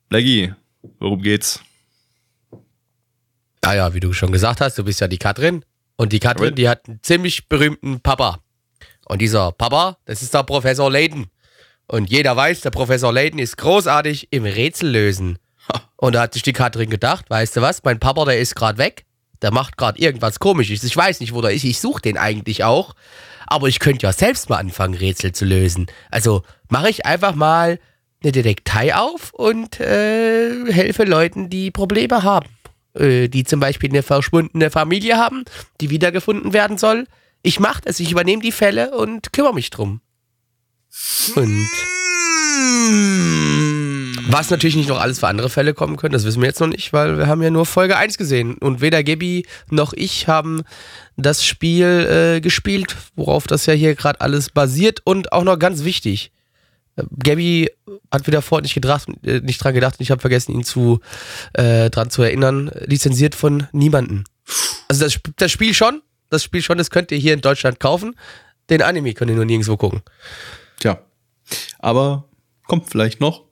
Leggy, worum geht's? Ah ja, wie du schon gesagt hast, du bist ja die Katrin. Und die Katrin, die hat einen ziemlich berühmten Papa. Und dieser Papa, das ist der Professor Layton. Und jeder weiß, der Professor Layton ist großartig im Rätsellösen. Und da hat sich die Katrin gedacht, weißt du was, mein Papa, der ist gerade weg. Der macht gerade irgendwas komisches. Ich weiß nicht, wo der ist. Ich suche den eigentlich auch. Aber ich könnte ja selbst mal anfangen, Rätsel zu lösen. Also mache ich einfach mal eine Detektei auf und äh, helfe Leuten, die Probleme haben. Äh, die zum Beispiel eine verschwundene Familie haben, die wiedergefunden werden soll. Ich mache das, ich übernehme die Fälle und kümmere mich drum. Und was natürlich nicht noch alles für andere Fälle kommen können, das wissen wir jetzt noch nicht, weil wir haben ja nur Folge 1 gesehen. Und weder Gabi noch ich haben das Spiel äh, gespielt, worauf das ja hier gerade alles basiert. Und auch noch ganz wichtig, äh, Gabi hat wieder vorher nicht, gedacht, äh, nicht dran gedacht und ich habe vergessen, ihn zu, äh, dran zu erinnern. Lizenziert von niemanden. Also das, das Spiel schon, das Spiel schon, das könnt ihr hier in Deutschland kaufen. Den Anime könnt ihr nur nirgendwo gucken. Tja, aber kommt vielleicht noch.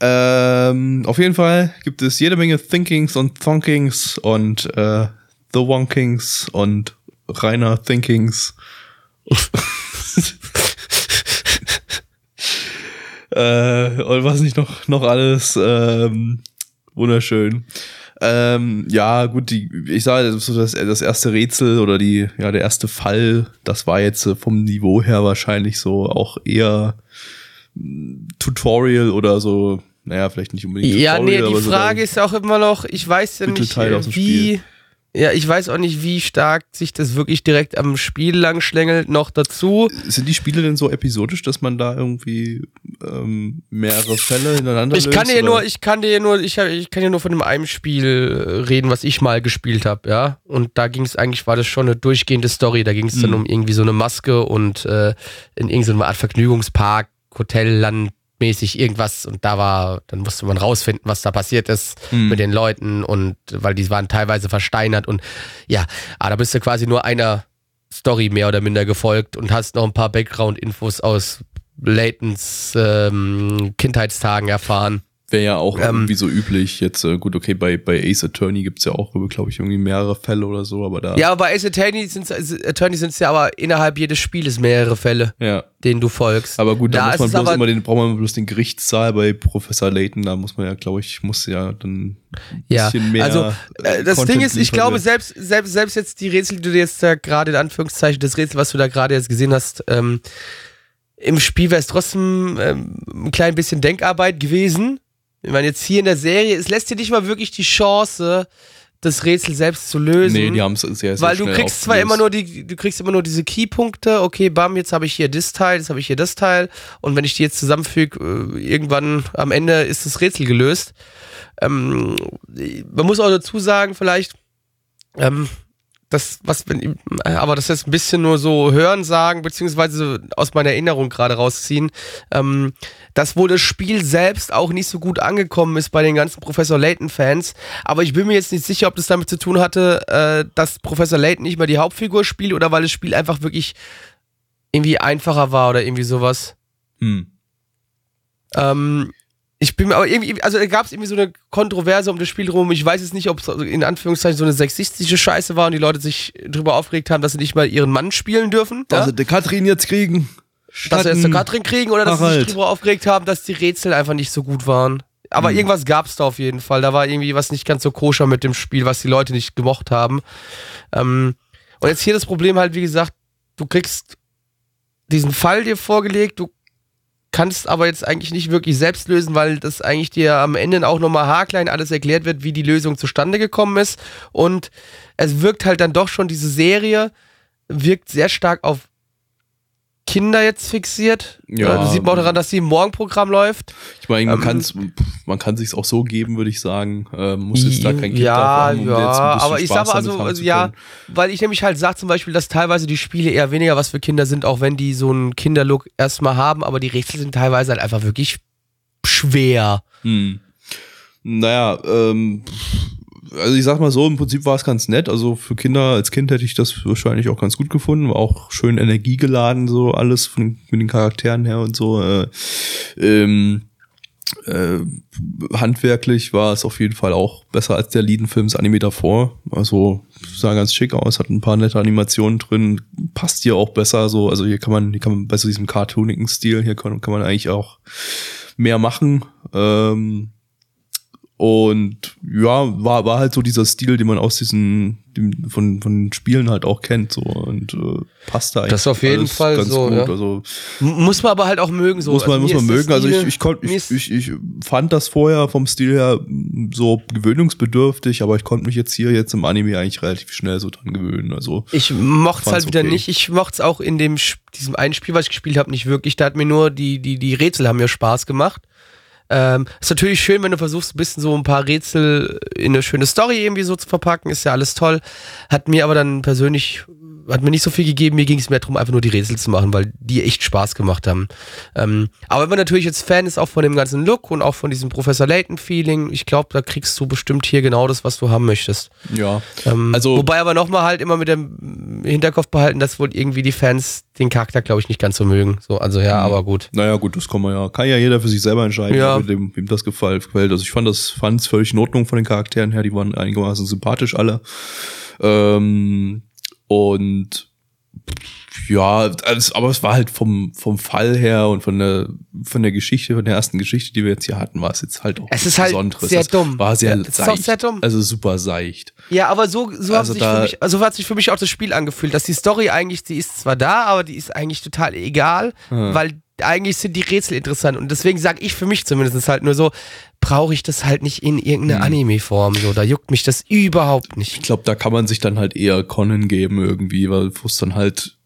Ähm, auf jeden Fall gibt es jede Menge Thinkings und Thonkings und äh, The Wonkings und reiner Thinkings. äh, und was nicht noch, noch alles. Ähm, wunderschön. Ähm, ja, gut, die, ich sage, das, so das, erste Rätsel oder die, ja, der erste Fall, das war jetzt äh, vom Niveau her wahrscheinlich so auch eher mm, Tutorial oder so, naja, vielleicht nicht unbedingt Ja, nee, Tutorial, die so Frage der- ist auch immer noch, ich weiß ja nicht, äh, wie. Ja, ich weiß auch nicht, wie stark sich das wirklich direkt am Spiel lang schlängelt noch dazu. Sind die Spiele denn so episodisch, dass man da irgendwie ähm, mehrere Fälle hintereinander Ich kann löst, dir oder? nur, ich kann dir nur, ich, hab, ich kann dir nur von dem einen Spiel äh, reden, was ich mal gespielt habe, ja. Und da ging es eigentlich, war das schon eine durchgehende Story. Da ging es dann Mhm. um irgendwie so eine Maske und äh, in irgendeiner Art Vergnügungspark, Hotelland mäßig irgendwas und da war, dann musste man rausfinden, was da passiert ist Mhm. mit den Leuten und weil die waren teilweise versteinert und ja, aber da bist du quasi nur einer Story mehr oder minder gefolgt und hast noch ein paar Background-Infos aus Laytons ähm, Kindheitstagen erfahren. Wäre ja auch Ähm, irgendwie so üblich. Jetzt, äh, gut, okay, bei, bei Ace Attorney gibt's ja auch, glaube ich, irgendwie mehrere Fälle oder so, aber da. Ja, aber bei Ace Attorney sind Attorney sind's ja aber innerhalb jedes Spieles mehrere Fälle, Ja. denen du folgst. Aber gut, da, Da muss man bloß immer den, braucht man bloß den Gerichtssaal bei Professor Layton, da muss man ja, glaube ich, muss ja dann ein Ja, bisschen mehr. also äh, das Content Ding ist, ich glaube, selbst, selbst, selbst jetzt die Rätsel, die du jetzt da gerade in Anführungszeichen, das Rätsel, was du da gerade jetzt gesehen hast, ähm, im Spiel wäre es trotzdem ähm, ein klein bisschen Denkarbeit gewesen. Ich meine, jetzt hier in der Serie, es lässt dir nicht mal wirklich die Chance, das Rätsel selbst zu lösen. Nee, die haben es sehr, sehr Weil du schnell kriegst zwar immer nur die, du kriegst immer nur diese Keypunkte, okay, bam, jetzt habe ich hier das Teil, jetzt habe ich hier das Teil und wenn ich die jetzt zusammenfüge, äh, irgendwann am Ende ist das Rätsel gelöst. Ähm, man muss auch dazu sagen, vielleicht, ähm, das, was, wenn, äh, aber das ist jetzt ein bisschen nur so hören sagen, beziehungsweise aus meiner Erinnerung gerade rausziehen, ähm, dass wohl das Spiel selbst auch nicht so gut angekommen ist bei den ganzen Professor Layton-Fans. Aber ich bin mir jetzt nicht sicher, ob das damit zu tun hatte, äh, dass Professor Layton nicht mehr die Hauptfigur spielt oder weil das Spiel einfach wirklich irgendwie einfacher war oder irgendwie sowas. Hm. Ähm, ich bin mir aber irgendwie, also da gab es irgendwie so eine Kontroverse um das Spiel drum. Ich weiß jetzt nicht, ob es in Anführungszeichen so eine sexistische Scheiße war und die Leute sich drüber aufgeregt haben, dass sie nicht mal ihren Mann spielen dürfen. ja? Also, der Katrin jetzt kriegen. dass sie jetzt eine Katrin kriegen oder dass sie Harald. sich drüber aufgeregt haben, dass die Rätsel einfach nicht so gut waren. Aber Hm. irgendwas gab es da auf jeden Fall. Da war irgendwie was nicht ganz so koscher mit dem Spiel, was die Leute nicht gemocht haben. Ähm, und jetzt hier das Problem halt, wie gesagt, du kriegst diesen Fall dir vorgelegt, du kannst aber jetzt eigentlich nicht wirklich selbst lösen, weil das eigentlich dir am Ende auch nochmal haarklein alles erklärt wird, wie die Lösung zustande gekommen ist. Und es wirkt halt dann doch schon, diese Serie wirkt sehr stark auf Kinder jetzt fixiert. Ja. Das sieht man auch daran, dass sie im Morgenprogramm läuft. Ich meine, man Ähm, kann's, man kann sich's auch so geben, würde ich sagen. Ähm, muss jetzt da kein Kind ja, haben, um ja, jetzt ein aber ich sag Spaß mal, damit also, also ja, weil ich nämlich halt sag zum Beispiel, dass teilweise die Spiele eher weniger was für Kinder sind, auch wenn die so einen Kinderlook erstmal haben, aber die Rätsel sind teilweise halt einfach wirklich schwer. Hm. Naja, ähm, also ich sag mal so, im Prinzip war es ganz nett. Also für Kinder, als Kind hätte ich das wahrscheinlich auch ganz gut gefunden. War auch schön energiegeladen, so alles von, mit den Charakteren her und so. Äh, ähm, äh, handwerklich war es auf jeden Fall auch besser als der Lieden-Film das Anime davor. Also sah ganz schick aus, hat ein paar nette Animationen drin, passt hier auch besser so. Also hier kann man, hier kann man bei so diesem cartoonigen Stil, hier kann, kann man eigentlich auch mehr machen. Ähm, und ja, war, war halt so dieser Stil, den man aus diesen, dem, von, von Spielen halt auch kennt, so und äh, passt da eigentlich. Das auf jeden Fall so, ja. Also muss man aber halt auch mögen. So. muss man, Also muss man mögen. Also ich, ich, konnte, ich, ich, ich fand das vorher vom Stil her so gewöhnungsbedürftig, aber ich konnte mich jetzt hier jetzt im Anime eigentlich relativ schnell so dran gewöhnen. Also Ich mochte es halt wieder okay. nicht. Ich mochte es auch in dem diesem einen Spiel, was ich gespielt habe, nicht wirklich. Da hat mir nur die, die, die Rätsel haben mir Spaß gemacht. Ähm, ist natürlich schön, wenn du versuchst, ein bisschen so ein paar Rätsel in eine schöne Story irgendwie so zu verpacken, ist ja alles toll. Hat mir aber dann persönlich, hat mir nicht so viel gegeben, mir ging es mehr darum, einfach nur die Rätsel zu machen, weil die echt Spaß gemacht haben. Ähm, aber wenn man natürlich jetzt Fan ist, auch von dem ganzen Look und auch von diesem Professor Layton-Feeling, ich glaube, da kriegst du bestimmt hier genau das, was du haben möchtest. ja, Ähm, Also- wobei aber nochmal halt immer mit dem Hinterkopf behalten, dass wohl irgendwie die Fans den Charakter, glaube ich, nicht ganz so mögen. So, also ja, aber gut. naja gut, das kann man ja, kann ja jeder für sich selber entscheiden, Ja. dem, wem das gefällt. Also ich fand das, fand es völlig in Ordnung von den Charakteren her, die waren einigermaßen sympathisch alle. Ähm, und ja, alles, aber es war halt vom, vom Fall her und von der, von der Geschichte, von der ersten Geschichte, die wir jetzt hier hatten, war es jetzt halt auch Es ist halt Besonderes. sehr Es dumm. War sehr Ja, es ist auch seicht. sehr dumm. Also super seicht. Ja, aber so, so, hat Also sich da- für mich, also hat sich für mich auch das Spiel angefühlt, dass die Story eigentlich, die ist zwar da, aber die ist eigentlich total egal, weil eigentlich sind die Rätsel interessant. Und deswegen sage ich für mich zumindest halt nur so, brauche ich das halt nicht in irgendeiner Anime-Form. So, da juckt mich das überhaupt nicht. Ich glaube, da kann man sich dann halt eher Conan geben irgendwie, weil wo es dann halt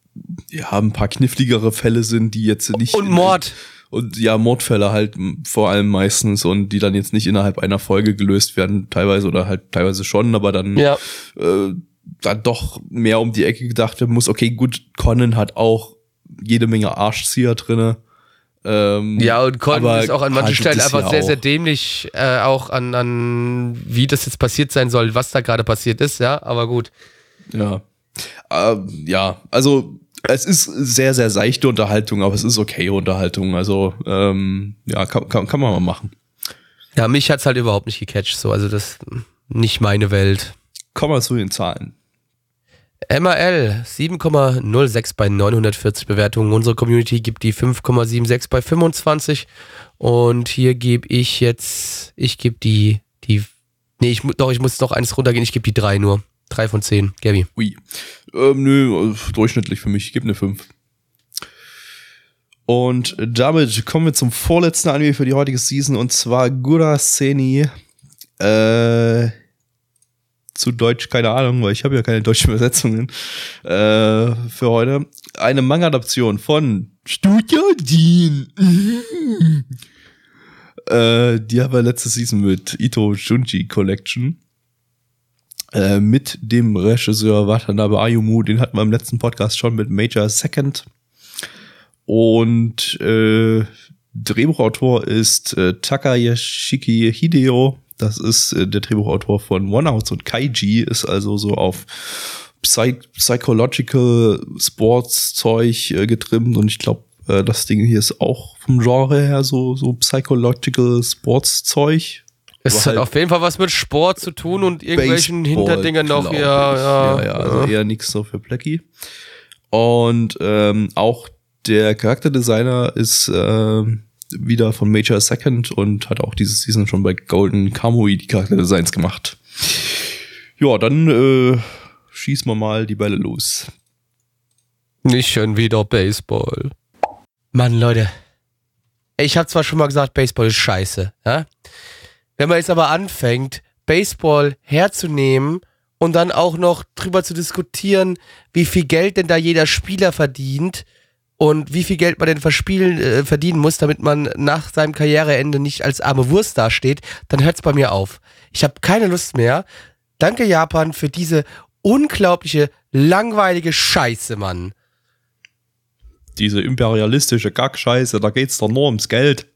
ja ein paar kniffligere Fälle sind, die jetzt nicht Und Mord. und ja Mordfälle halt vor allem meistens und die dann jetzt nicht innerhalb einer Folge gelöst werden teilweise oder halt teilweise schon, aber dann Ja. äh, dann doch mehr um die Ecke gedacht werden muss. Okay, gut, Conan hat auch jede Menge Arschzieher drinne. Ähm, Ja, und aber ist auch an manchen hat Stellen einfach sehr, sehr dämlich, äh, auch an, an, wie das jetzt passiert sein soll, was da gerade passiert ist, ja, aber gut. Ja. Ähm, ja, also es ist sehr, sehr seichte Unterhaltung, aber es ist okay Unterhaltung. Also, ähm, ja, kann, kann, kann man mal machen. Ja, mich hat's halt überhaupt nicht gecatcht, so. Also, das nicht meine Welt. Kommen wir zu den Zahlen. MRL 7,06 bei 940 Bewertungen. Unsere Community gibt die 5,76 bei 25. Und hier gebe ich jetzt, ich gebe die, die, nee, ich, doch, ich muss noch eins runtergehen, ich gebe die drei nur. Drei von zehn. Gabi. Ui. Ähm, nö, durchschnittlich für mich. Ich gebe eine 5. Und damit kommen wir zum vorletzten Anime für die heutige Season und zwar Guraseni. Äh, zu Deutsch, keine Ahnung, weil ich habe ja keine deutschen Übersetzungen äh, für heute. Eine Manga-Adaption von Studio Dean. äh, die haben wir letzte Season mit Ito Junji Collection. Äh, mit dem Regisseur Watanabe Ayumu, den hatten wir im letzten Podcast schon mit Major Second. Und äh, Drehbuchautor ist äh, Takayashiki Hideo. Das ist äh, der Drehbuchautor von One House und Kaiji, ist also so auf Psych Psychological Sports Zeug äh, getrimmt und ich glaube, äh, das Ding hier ist auch vom Genre her so, so Psychological Sports Zeug. Es hat halt auf jeden Fall was mit Sport zu tun und irgendwelchen Baseball, Hinterdingern noch. Ja, ja, ja, ja, also eher nichts so für Blackie. Und ähm, auch der Charakterdesigner ist ähm, wieder von Major Second und hat auch dieses Season schon bei Golden Kamui die Charakterdesigns gemacht. Ja, dann äh, schießen wir mal die Bälle los. Nicht schon wieder Baseball. Mann, Leute. Ich habe zwar schon mal gesagt, Baseball ist scheiße. Ja? Wenn man jetzt aber anfängt, Baseball herzunehmen und dann auch noch drüber zu diskutieren, wie viel Geld denn da jeder Spieler verdient und wie viel Geld man denn verspielen, äh, verdienen muss, damit man nach seinem Karriereende nicht als arme Wurst dasteht, dann hört's bei mir auf. Ich habe keine Lust mehr. Danke Japan für diese unglaubliche, langweilige Scheiße, Mann. Diese imperialistische Kackscheiße, da geht's doch nur ums Geld.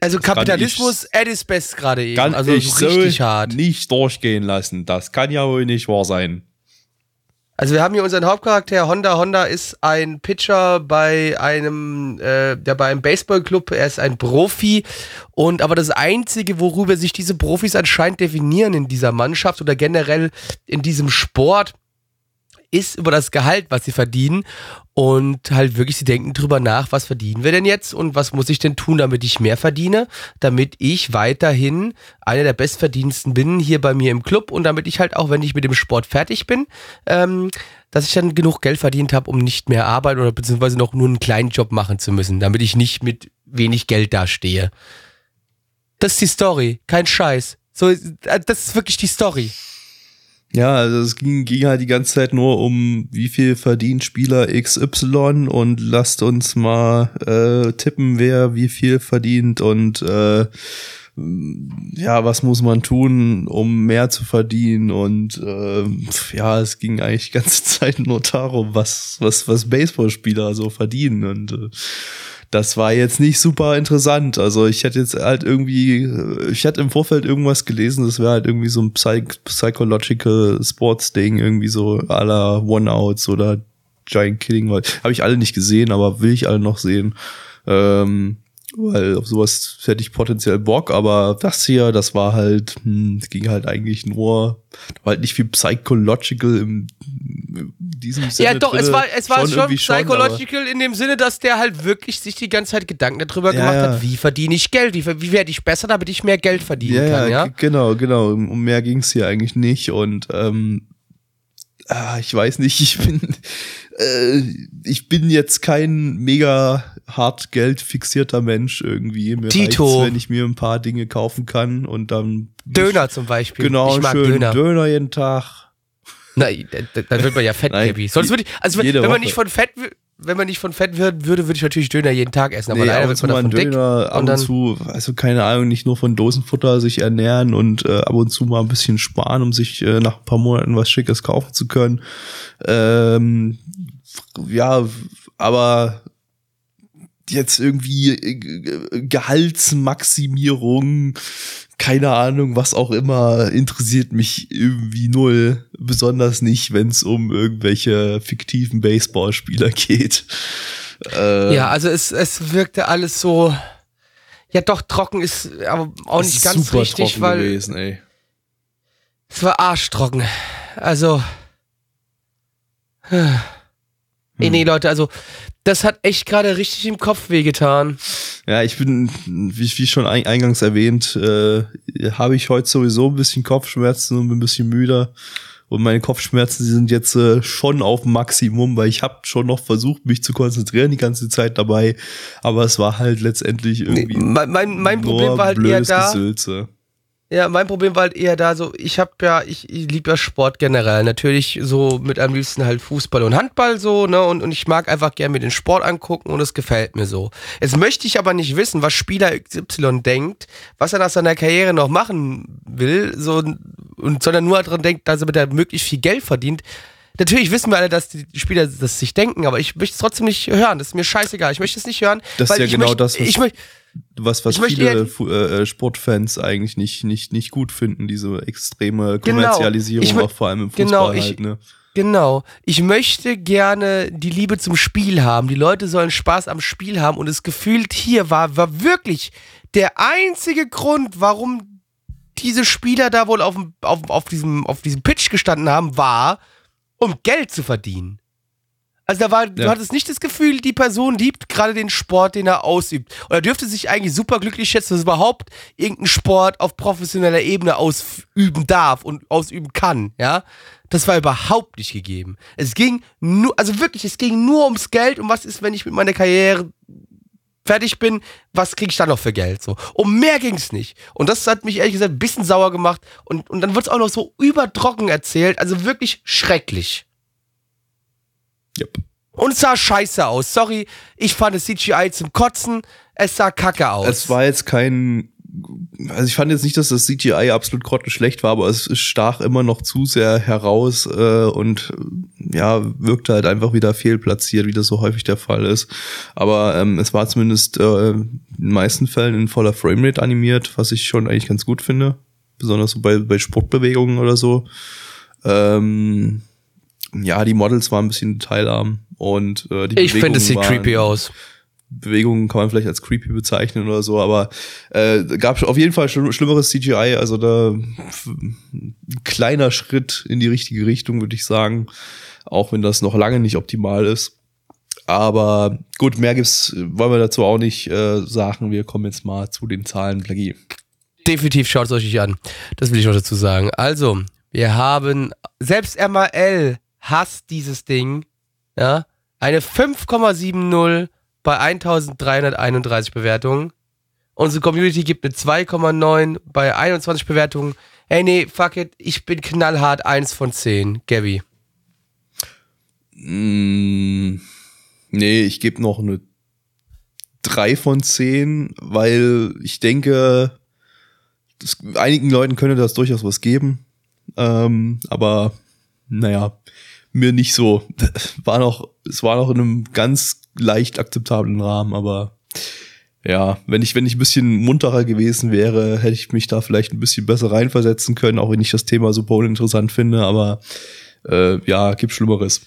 Also kann Kapitalismus at its best gerade eben. Kann also ich richtig so hart. nicht durchgehen lassen. Das kann ja wohl nicht wahr sein. Also wir haben hier unseren Hauptcharakter Honda. Honda ist ein Pitcher bei einem, äh, der bei einem Baseballclub. Er ist ein Profi und aber das einzige, worüber sich diese Profis anscheinend definieren in dieser Mannschaft oder generell in diesem Sport, ist über das Gehalt, was sie verdienen und halt wirklich, sie denken drüber nach, was verdienen wir denn jetzt und was muss ich denn tun, damit ich mehr verdiene, damit ich weiterhin einer der bestverdiensten bin hier bei mir im Club und damit ich halt auch, wenn ich mit dem Sport fertig bin, ähm, dass ich dann genug Geld verdient habe, um nicht mehr arbeiten oder beziehungsweise noch nur einen kleinen Job machen zu müssen, damit ich nicht mit wenig Geld dastehe. Das ist die Story, kein Scheiß. So, äh, das ist wirklich die Story. Ja, also es ging, ging halt die ganze Zeit nur um, wie viel verdient Spieler XY und lasst uns mal äh, tippen, wer wie viel verdient und äh, ja, was muss man tun, um mehr zu verdienen und äh, ja, es ging eigentlich die ganze Zeit nur darum, was was was Baseballspieler so verdienen und äh, das war jetzt nicht super interessant. Also ich hätte jetzt halt irgendwie, ich hätte im Vorfeld irgendwas gelesen, das wäre halt irgendwie so ein Psych Psychological Sports Ding, irgendwie so à la One Outs oder Giant Killing, habe ich alle nicht gesehen, aber will ich alle noch sehen. Ähm, weil auf sowas hätte ich potenziell Bock, aber das hier, das war halt, hm, ging halt eigentlich nur, da war halt nicht viel Psychological im, in diesem Sinne. Ja, doch, es drinne. war, es war schon, aber- psychological in dem Sinne, dass der halt wirklich sich die ganze Zeit Gedanken darüber Ja, gemacht ja. hat, wie verdiene ich Geld, wie, wie werde ich besser, damit ich mehr Geld verdienen ja, kann, ja? g- genau, genau. Um mehr ging's hier eigentlich nicht. Und ähm, ah, ich weiß nicht, ich bin, äh, ich bin jetzt kein mega hart Geld fixierter Mensch irgendwie. Mir Tito. reicht's, wenn ich mir ein paar Dinge kaufen kann und dann Döner zum Beispiel. Genau, ich mag schön Döner. Döner. jeden Tag. Nein, da, da- dann wird man ja fett, Nein. Sonst würde ich, also wenn, wenn man nicht von Fett, wenn man nicht von Fett werden würde, würde ich natürlich Döner jeden Tag essen. Aber Nee, leider wird zu man davon dick. Döner, ab und und zu, also keine Ahnung, nicht nur von Dosenfutter sich ernähren und äh, ab und zu mal ein bisschen sparen, um sich äh, nach ein paar Monaten was Schickes kaufen zu können. Ähm, ja, aber jetzt irgendwie äh, Gehaltsmaximierung, keine Ahnung, was auch immer, interessiert mich irgendwie null. Besonders nicht, wenn es um irgendwelche fiktiven Baseballspieler geht. Äh, ja, also es, es wirkte alles so, ja doch, trocken ist aber auch nicht ganz richtig, weil gewesen, ey. es war arschtrocken. Also hm. Nee, nee, Leute, also das hat echt gerade richtig im Kopf wehgetan. Ja, ich bin, wie, wie schon eingangs erwähnt, äh, habe ich heute sowieso ein bisschen Kopfschmerzen und bin ein bisschen müder. Und meine Kopfschmerzen sind jetzt äh, schon auf Maximum, weil ich habe schon noch versucht, mich zu konzentrieren die ganze Zeit dabei. Aber es war halt letztendlich irgendwie. Nee, mein, mein, mein Problem war halt eher da. Gesülze. Ja, mein Problem war halt eher da so, ich habe ja, ich, ich liebe ja Sport generell. Natürlich so mit am liebsten halt Fußball und Handball so, ne? Und, und ich mag einfach gerne mir den Sport angucken und es gefällt mir so. Jetzt möchte ich aber nicht wissen, was Spieler XY denkt, was er nach seiner Karriere noch machen will, so, und, sondern nur daran denkt, dass er mit der möglichst viel Geld verdient. Natürlich wissen wir alle, dass die Spieler das sich denken, aber ich möchte es trotzdem nicht hören. Das ist mir scheißegal. Ich möchte es nicht hören. Das ist ja genau möcht, das, was ich möchte was, was viele äh, äh, Sportfans eigentlich nicht, nicht, nicht gut finden, diese extreme genau. Kommerzialisierung, genau. auch vor allem im Fußball genau, ich, halt, ne? Genau. Ich möchte gerne die Liebe zum Spiel haben. Die Leute sollen Spaß am Spiel haben und es gefühlt hier war, war wirklich der einzige Grund, warum diese Spieler da wohl auf, auf, auf, diesem, auf diesem Pitch gestanden haben, war, um Geld zu verdienen. Also da war, ja. du hattest nicht das Gefühl, die Person liebt gerade den Sport, den er ausübt. Oder dürfte sich eigentlich super glücklich schätzen, dass er überhaupt irgendeinen Sport auf professioneller Ebene ausüben darf und ausüben kann, ja. Das war überhaupt nicht gegeben. Es ging nur, also wirklich, es ging nur ums Geld und was ist, wenn ich mit meiner Karriere fertig bin, was kriege ich dann noch für Geld? So. Um mehr ging es nicht. Und das hat mich ehrlich gesagt ein bisschen sauer gemacht. Und, und dann wird es auch noch so übertrocken erzählt. Also wirklich schrecklich. Yep. Und es sah scheiße aus. Sorry, ich fand das CGI zum Kotzen. Es sah kacke aus. Es war jetzt kein. Also ich fand jetzt nicht, dass das CGI absolut grottenschlecht war, aber es stach immer noch zu sehr heraus äh, und ja, wirkte halt einfach wieder fehlplatziert, wie das so häufig der Fall ist. Aber ähm, es war zumindest äh, in den meisten Fällen in voller Framerate animiert, was ich schon eigentlich ganz gut finde. Besonders so bei, bei Sportbewegungen oder so. Ähm, ja, die Models waren ein bisschen detailarm und äh, die Ich finde, es sieht creepy aus. Bewegungen kann man vielleicht als creepy bezeichnen oder so, aber äh, gab auf jeden Fall schlimm, schlimmeres CGI, also da ein kleiner Schritt in die richtige Richtung, würde ich sagen, auch wenn das noch lange nicht optimal ist. Aber gut, mehr gibt's, wollen wir dazu auch nicht äh, sagen. Wir kommen jetzt mal zu den Zahlen, Plagi. Definitiv schaut es euch nicht an. Das will ich noch dazu sagen. Also, wir haben selbst MRL hasst dieses Ding. Ja, eine 5,70 bei 1331 Bewertungen. Unsere Community gibt eine 2,9 bei 21 Bewertungen. Hey, nee, fuck it, ich bin knallhart 1 von 10. Gabby. Mm, nee, ich gebe noch eine 3 von 10, weil ich denke, das, einigen Leuten könnte das durchaus was geben. Ähm, aber naja, mir nicht so. War noch, es war noch in einem ganz leicht akzeptablen Rahmen, aber ja, wenn ich, wenn ich ein bisschen munterer gewesen wäre, hätte ich mich da vielleicht ein bisschen besser reinversetzen können, auch wenn ich das Thema super uninteressant finde, aber äh, ja, gibt Schlimmeres.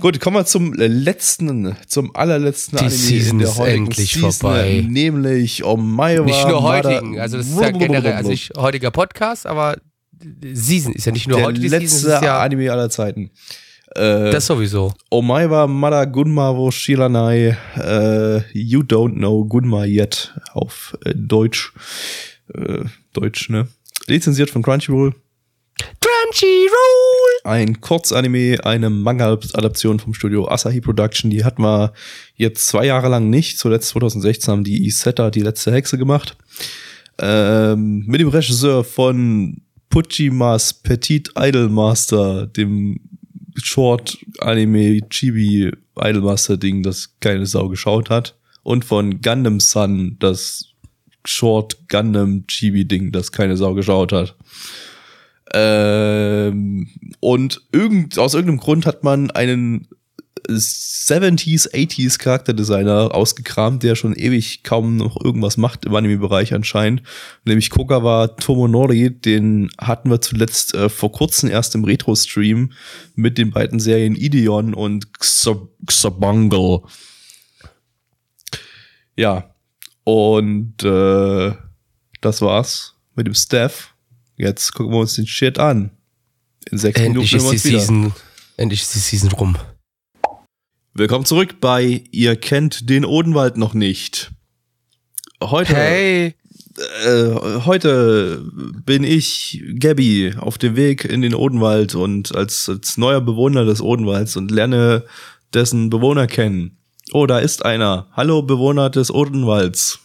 Gut, kommen wir zum letzten, zum allerletzten Die Anime Season der heutigen endlich Season, vorbei. nämlich Omaira. Nicht nur heutigen, also das ist ja generell, also nicht heutiger Podcast, aber Season ist ja nicht nur der heute letzte Season, ja Anime aller Zeiten. Äh, das sowieso. Omaiwa Mada Gunma wo Shiranai äh, You Don't Know Gunma Yet auf äh, Deutsch. Äh, Deutsch, ne? Lizenziert von Crunchyroll. Crunchyroll! Ein Kurzanime, eine Manga-Adaption vom Studio Asahi Production. Die hatten wir jetzt zwei Jahre lang nicht. Zuletzt 2016 haben die Isetta die letzte Hexe gemacht. Ähm, mit dem Regisseur von Puchimas Petit Idol Master, dem Short Anime Chibi Idolmaster Ding, das keine Sau geschaut hat. Und von Gundam Sun, das Short Gundam Chibi Ding, das keine Sau geschaut hat. Ähm, und irgend, aus irgendeinem Grund hat man einen 70s, 80s Charakterdesigner ausgekramt, der schon ewig kaum noch irgendwas macht im Anime-Bereich anscheinend. Nämlich Kogawa Tomonori, den hatten wir zuletzt äh, vor kurzem erst im Retro-Stream mit den beiden Serien Ideon und Xabangle. Ja, und äh, das war's mit dem Staff. Jetzt gucken wir uns den Shit an. In sechs endlich Minuten ist die Season, Endlich ist die Season rum. Willkommen zurück bei Ihr kennt den Odenwald noch nicht. Heute. Hey. Äh, heute bin ich, Gabby, auf dem Weg in den Odenwald und als, als neuer Bewohner des Odenwalds und lerne dessen Bewohner kennen. Oh, da ist einer. Hallo, Bewohner des Odenwalds.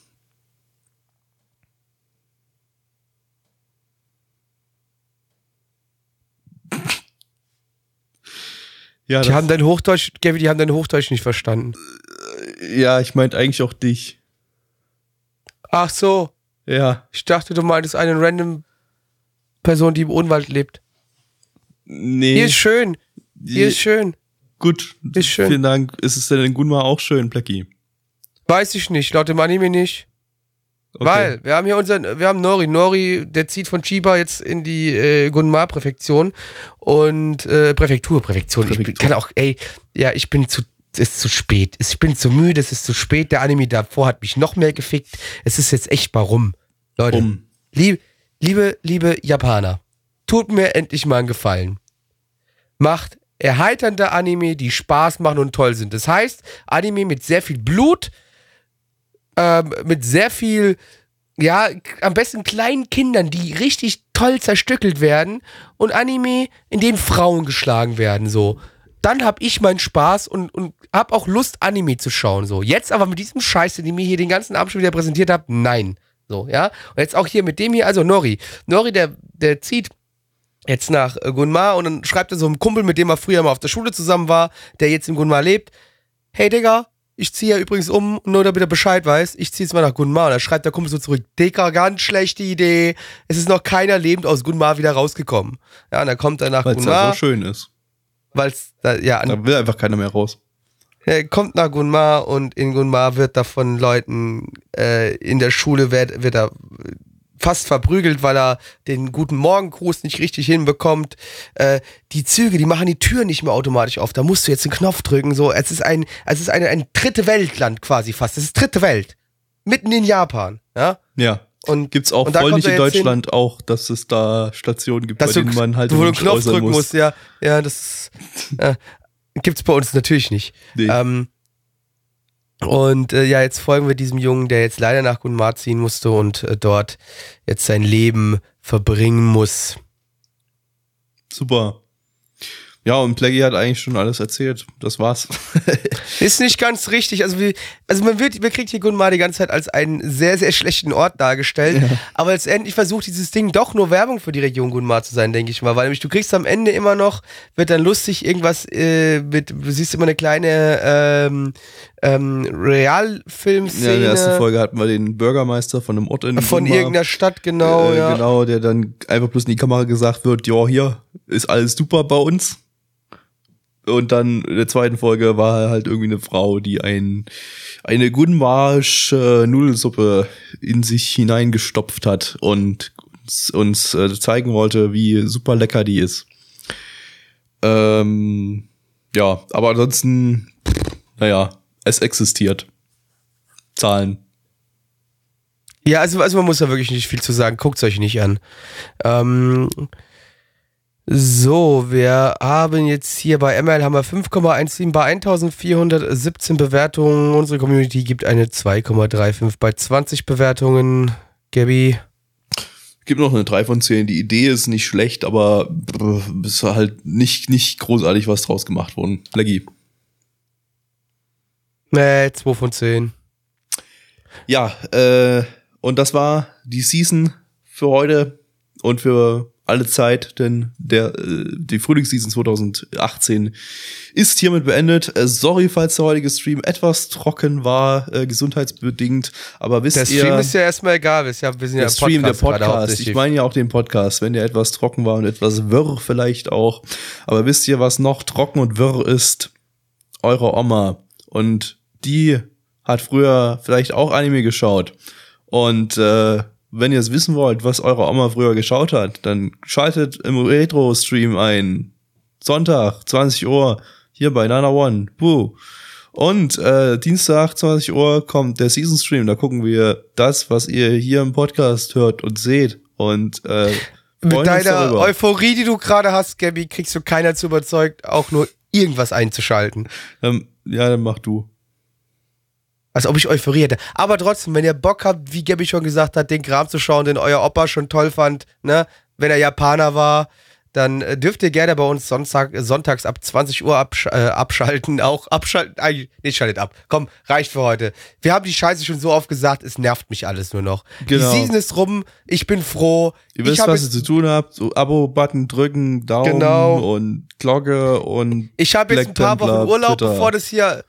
Ja, die haben dein Hochdeutsch, Gabby, die haben dein Hochdeutsch nicht verstanden. Ja, ich meinte eigentlich auch dich. Ach so. Ja. Ich dachte, du meintest eine random Person, die im Unwald lebt. Nee. Hier ist schön. Hier ist schön. Gut. Ist schön. Vielen Dank. Ist es denn in Gunma auch schön, Plecki? Weiß ich nicht. Laut dem Anime nicht. Okay. Weil wir haben hier unseren, wir haben Nori. Nori, der zieht von Chiba jetzt in die äh, Gunma-Präfektion und äh, Präfektur, Präfektion. Präfektur. Ich kann auch, ey, ja, ich bin zu, es ist zu spät. Ich bin zu müde, es ist zu spät. Der Anime davor hat mich noch mehr gefickt. Es ist jetzt echt warum. Leute, um. lieb, liebe, liebe Japaner, tut mir endlich mal einen Gefallen. Macht erheiternde Anime, die Spaß machen und toll sind. Das heißt, Anime mit sehr viel Blut, ähm, mit sehr viel, ja, am besten kleinen Kindern, die richtig toll zerstückelt werden und Anime, in denen Frauen geschlagen werden, so. Dann hab ich meinen Spaß und, und hab auch Lust, Anime zu schauen, so. Jetzt aber mit diesem Scheiß, den ihr mir hier den ganzen Abend schon wieder präsentiert habt, nein. So, ja. Und jetzt auch hier mit dem hier, also Nori. Nori, der, der zieht jetzt nach äh, Gunma und dann schreibt er so einem Kumpel, mit dem er früher mal auf der Schule zusammen war, der jetzt in Gunma lebt. Hey Digga, ich ziehe ja übrigens um, nur damit er Bescheid weiß, ich ziehe jetzt mal nach Gunmar. Und da schreibt der Kumpel so zurück, Dicker, ganz schlechte Idee. Es ist noch keiner lebend aus Gunmar wieder rausgekommen. Ja, und dann kommt er nach Weil's Gunmar. Weil es so schön ist. Weil es, da, ja. Da will einfach keiner mehr raus. Er kommt nach Gunmar und in Gunmar wird da von Leuten äh, in der Schule wird, wird er fast verprügelt, weil er den guten Morgengruß nicht richtig hinbekommt. Äh, die Züge, die machen die Tür nicht mehr automatisch auf. Da musst du jetzt den Knopf drücken. So, es ist ein, es ist eine, ein dritte Weltland quasi fast. Es ist dritte Welt. Mitten in Japan. Ja. Ja. Und gibt's auch voll nicht in Deutschland hin, auch, dass es da Stationen gibt, bei denen man halt wo du einen Knopf drücken musst. Ja, ja, das äh, gibt's bei uns natürlich nicht. Nee. Ähm, und äh, ja, jetzt folgen wir diesem Jungen, der jetzt leider nach Gunmar ziehen musste und äh, dort jetzt sein Leben verbringen muss. Super. Ja, und Plaggy hat eigentlich schon alles erzählt. Das war's. ist nicht ganz richtig. Also, wir, also man, wird, man kriegt hier Gunmar die ganze Zeit als einen sehr, sehr schlechten Ort dargestellt. Ja. Aber letztendlich versucht dieses Ding doch nur Werbung für die Region Gunmar zu sein, denke ich mal. Weil nämlich du kriegst am Ende immer noch, wird dann lustig irgendwas äh, mit, du siehst immer eine kleine ähm, ähm, Realfilmszene. Ja, in der ersten Folge hatten wir den Bürgermeister von einem Ort in Von Gunmar, irgendeiner Stadt, genau. Äh, ja. Genau, der dann einfach bloß in die Kamera gesagt wird, ja, hier ist alles super bei uns und dann in der zweiten Folge war halt irgendwie eine Frau, die ein, eine Gunmarsch äh, Nudelsuppe in sich hineingestopft hat und uns, uns äh, zeigen wollte, wie super lecker die ist. Ähm, ja, aber ansonsten, naja, es existiert. Zahlen. Ja, also, also man muss da wirklich nicht viel zu sagen. Guckt es euch nicht an. Ähm, so, wir haben jetzt hier bei ML haben wir 5,17 bei 1417 Bewertungen. Unsere Community gibt eine 2,35 bei 20 Bewertungen. Gabby? Gibt noch eine 3 von 10. Die Idee ist nicht schlecht, aber ist halt nicht, nicht großartig was draus gemacht worden. Leggy. Nee, 2 von 10. Ja, äh, und das war die Season für heute und für alle Zeit, denn der äh, die Frühlingsseason 2018 ist hiermit beendet. Äh, sorry, falls der heutige Stream etwas trocken war, äh, gesundheitsbedingt, aber wisst ihr... Der Stream ihr, ist ja erstmal egal, wir sind ja, wir sind der ja Stream, Podcast der Podcast, ich meine ja auch den Podcast, wenn der etwas trocken war und etwas wirr vielleicht auch, aber wisst ihr, was noch trocken und wirr ist? eure Oma und die hat früher vielleicht auch Anime geschaut. Und äh, wenn ihr es wissen wollt, was eure Oma früher geschaut hat, dann schaltet im Retro-Stream ein. Sonntag, 20 Uhr, hier bei Nana One. Woo. Und äh, Dienstag, 20 Uhr, kommt der Season Stream. Da gucken wir das, was ihr hier im Podcast hört und seht. Und äh, mit deiner Euphorie, die du gerade hast, Gabby, kriegst du keiner zu überzeugt, auch nur irgendwas einzuschalten. Ähm, ja, dann mach du. Als ob ich Euphorie hätte. Aber trotzdem, wenn ihr Bock habt, wie Gabby schon gesagt hat, den Kram zu schauen, den euer Opa schon toll fand, ne, wenn er Japaner war, dann äh, dürft ihr gerne bei uns Sonntag, sonntags ab 20 Uhr absch äh, abschalten. Auch abschalten. Eigentlich, nee, schaltet ab. Komm, reicht für heute. Wir haben die Scheiße schon so oft gesagt, es nervt mich alles nur noch. Genau. Die Season ist rum, ich bin froh. Ihr wisst, was ihr zu tun habt. So Abo-Button drücken, Daumen genau. und Glocke und. Ich habe jetzt ein paar Wochen Urlaub, Twitter. bevor das hier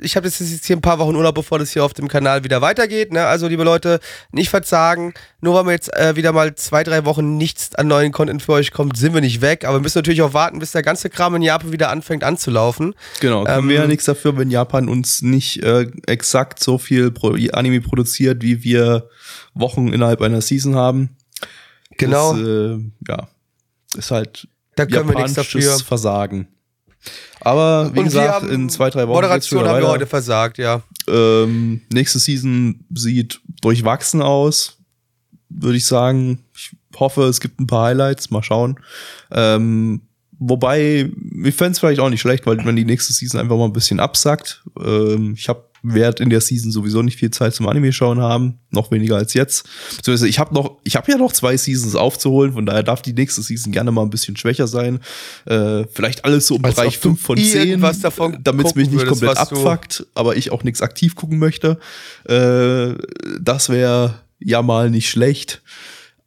ich habe jetzt hier ein paar Wochen Urlaub, bevor das hier auf dem Kanal wieder weitergeht. Ne? Also, liebe Leute, nicht verzagen. Nur weil wir jetzt äh, wieder mal zwei, drei Wochen nichts an neuen Content für euch kommt, sind wir nicht weg. Aber wir müssen natürlich auch warten, bis der ganze Kram in Japan wieder anfängt anzulaufen. Genau, können ähm, wir ja nichts dafür, wenn Japan uns nicht äh, exakt so viel Pro Anime produziert, wie wir Wochen innerhalb einer Season haben. Genau. Das, äh, ja, ist halt da können wir nichts dafür. Versagen. Aber wie gesagt, in zwei, drei Wochen. Moderation haben wir heute versagt, ja. Ähm, nächste Season sieht durchwachsen aus, würde ich sagen. Ich hoffe, es gibt ein paar Highlights. Mal schauen. Ähm, wobei, ich fände es vielleicht auch nicht schlecht, weil man die nächste Season einfach mal ein bisschen absackt. Ähm, ich habe werde in der Season sowieso nicht viel Zeit zum Anime schauen haben, noch weniger als jetzt. Beziehungsweise ich habe noch, ich habe ja noch zwei Seasons aufzuholen, von daher darf die nächste Season gerne mal ein bisschen schwächer sein. Äh, vielleicht alles so im Als Bereich 5 von 10, damit es mich nicht würdest, komplett abfuckt, aber ich auch nichts aktiv gucken möchte. Äh, das wäre ja mal nicht schlecht.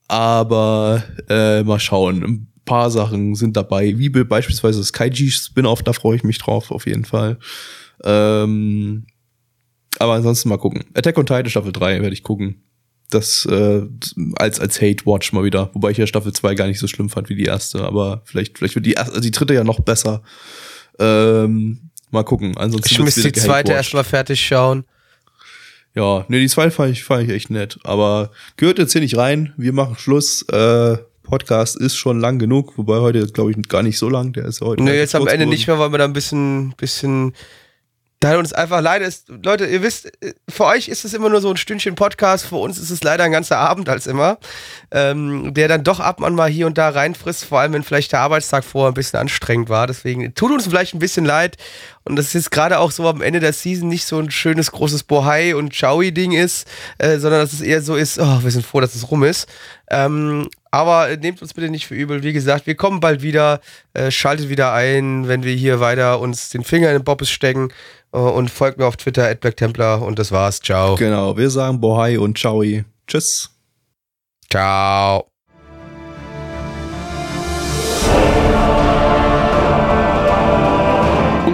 Aber äh, mal schauen. Ein paar Sachen sind dabei, wie beispielsweise das Kaiji Spin-off, da freue ich mich drauf auf jeden Fall. Ähm, aber ansonsten mal gucken. Attack on Titan Staffel 3 werde ich gucken. Das äh, als als Hate Watch mal wieder, wobei ich ja Staffel 2 gar nicht so schlimm fand wie die erste, aber vielleicht vielleicht wird die erste, also die dritte ja noch besser. Ähm, mal gucken. Ansonsten ich müsste die zweite erstmal fertig schauen. Ja, nee, die zweite fand ich, fand ich echt nett. Aber gehört jetzt hier nicht rein. Wir machen Schluss. Äh, Podcast ist schon lang genug, wobei heute, glaube ich, gar nicht so lang. Der ist heute. Nee, jetzt am Ende nicht mehr, weil wir da ein bisschen, bisschen da uns einfach leider ist, Leute, ihr wisst, für euch ist es immer nur so ein Stündchen Podcast, für uns ist es leider ein ganzer Abend als immer, ähm, der dann doch ab und mal hier und da reinfrisst, vor allem wenn vielleicht der Arbeitstag vorher ein bisschen anstrengend war. Deswegen tut uns vielleicht ein bisschen leid und das ist jetzt gerade auch so am Ende der Season nicht so ein schönes großes Bohai und Chowi-Ding ist, äh, sondern dass es eher so ist, oh, wir sind froh, dass es rum ist. Ähm, aber nehmt uns bitte nicht für übel. Wie gesagt, wir kommen bald wieder. Äh, schaltet wieder ein, wenn wir hier weiter uns den Finger in den Bobbes stecken. Äh, und folgt mir auf Twitter, BlackTemplar. Und das war's. Ciao. Genau, wir sagen Bohai und Ciao. Tschüss. Ciao.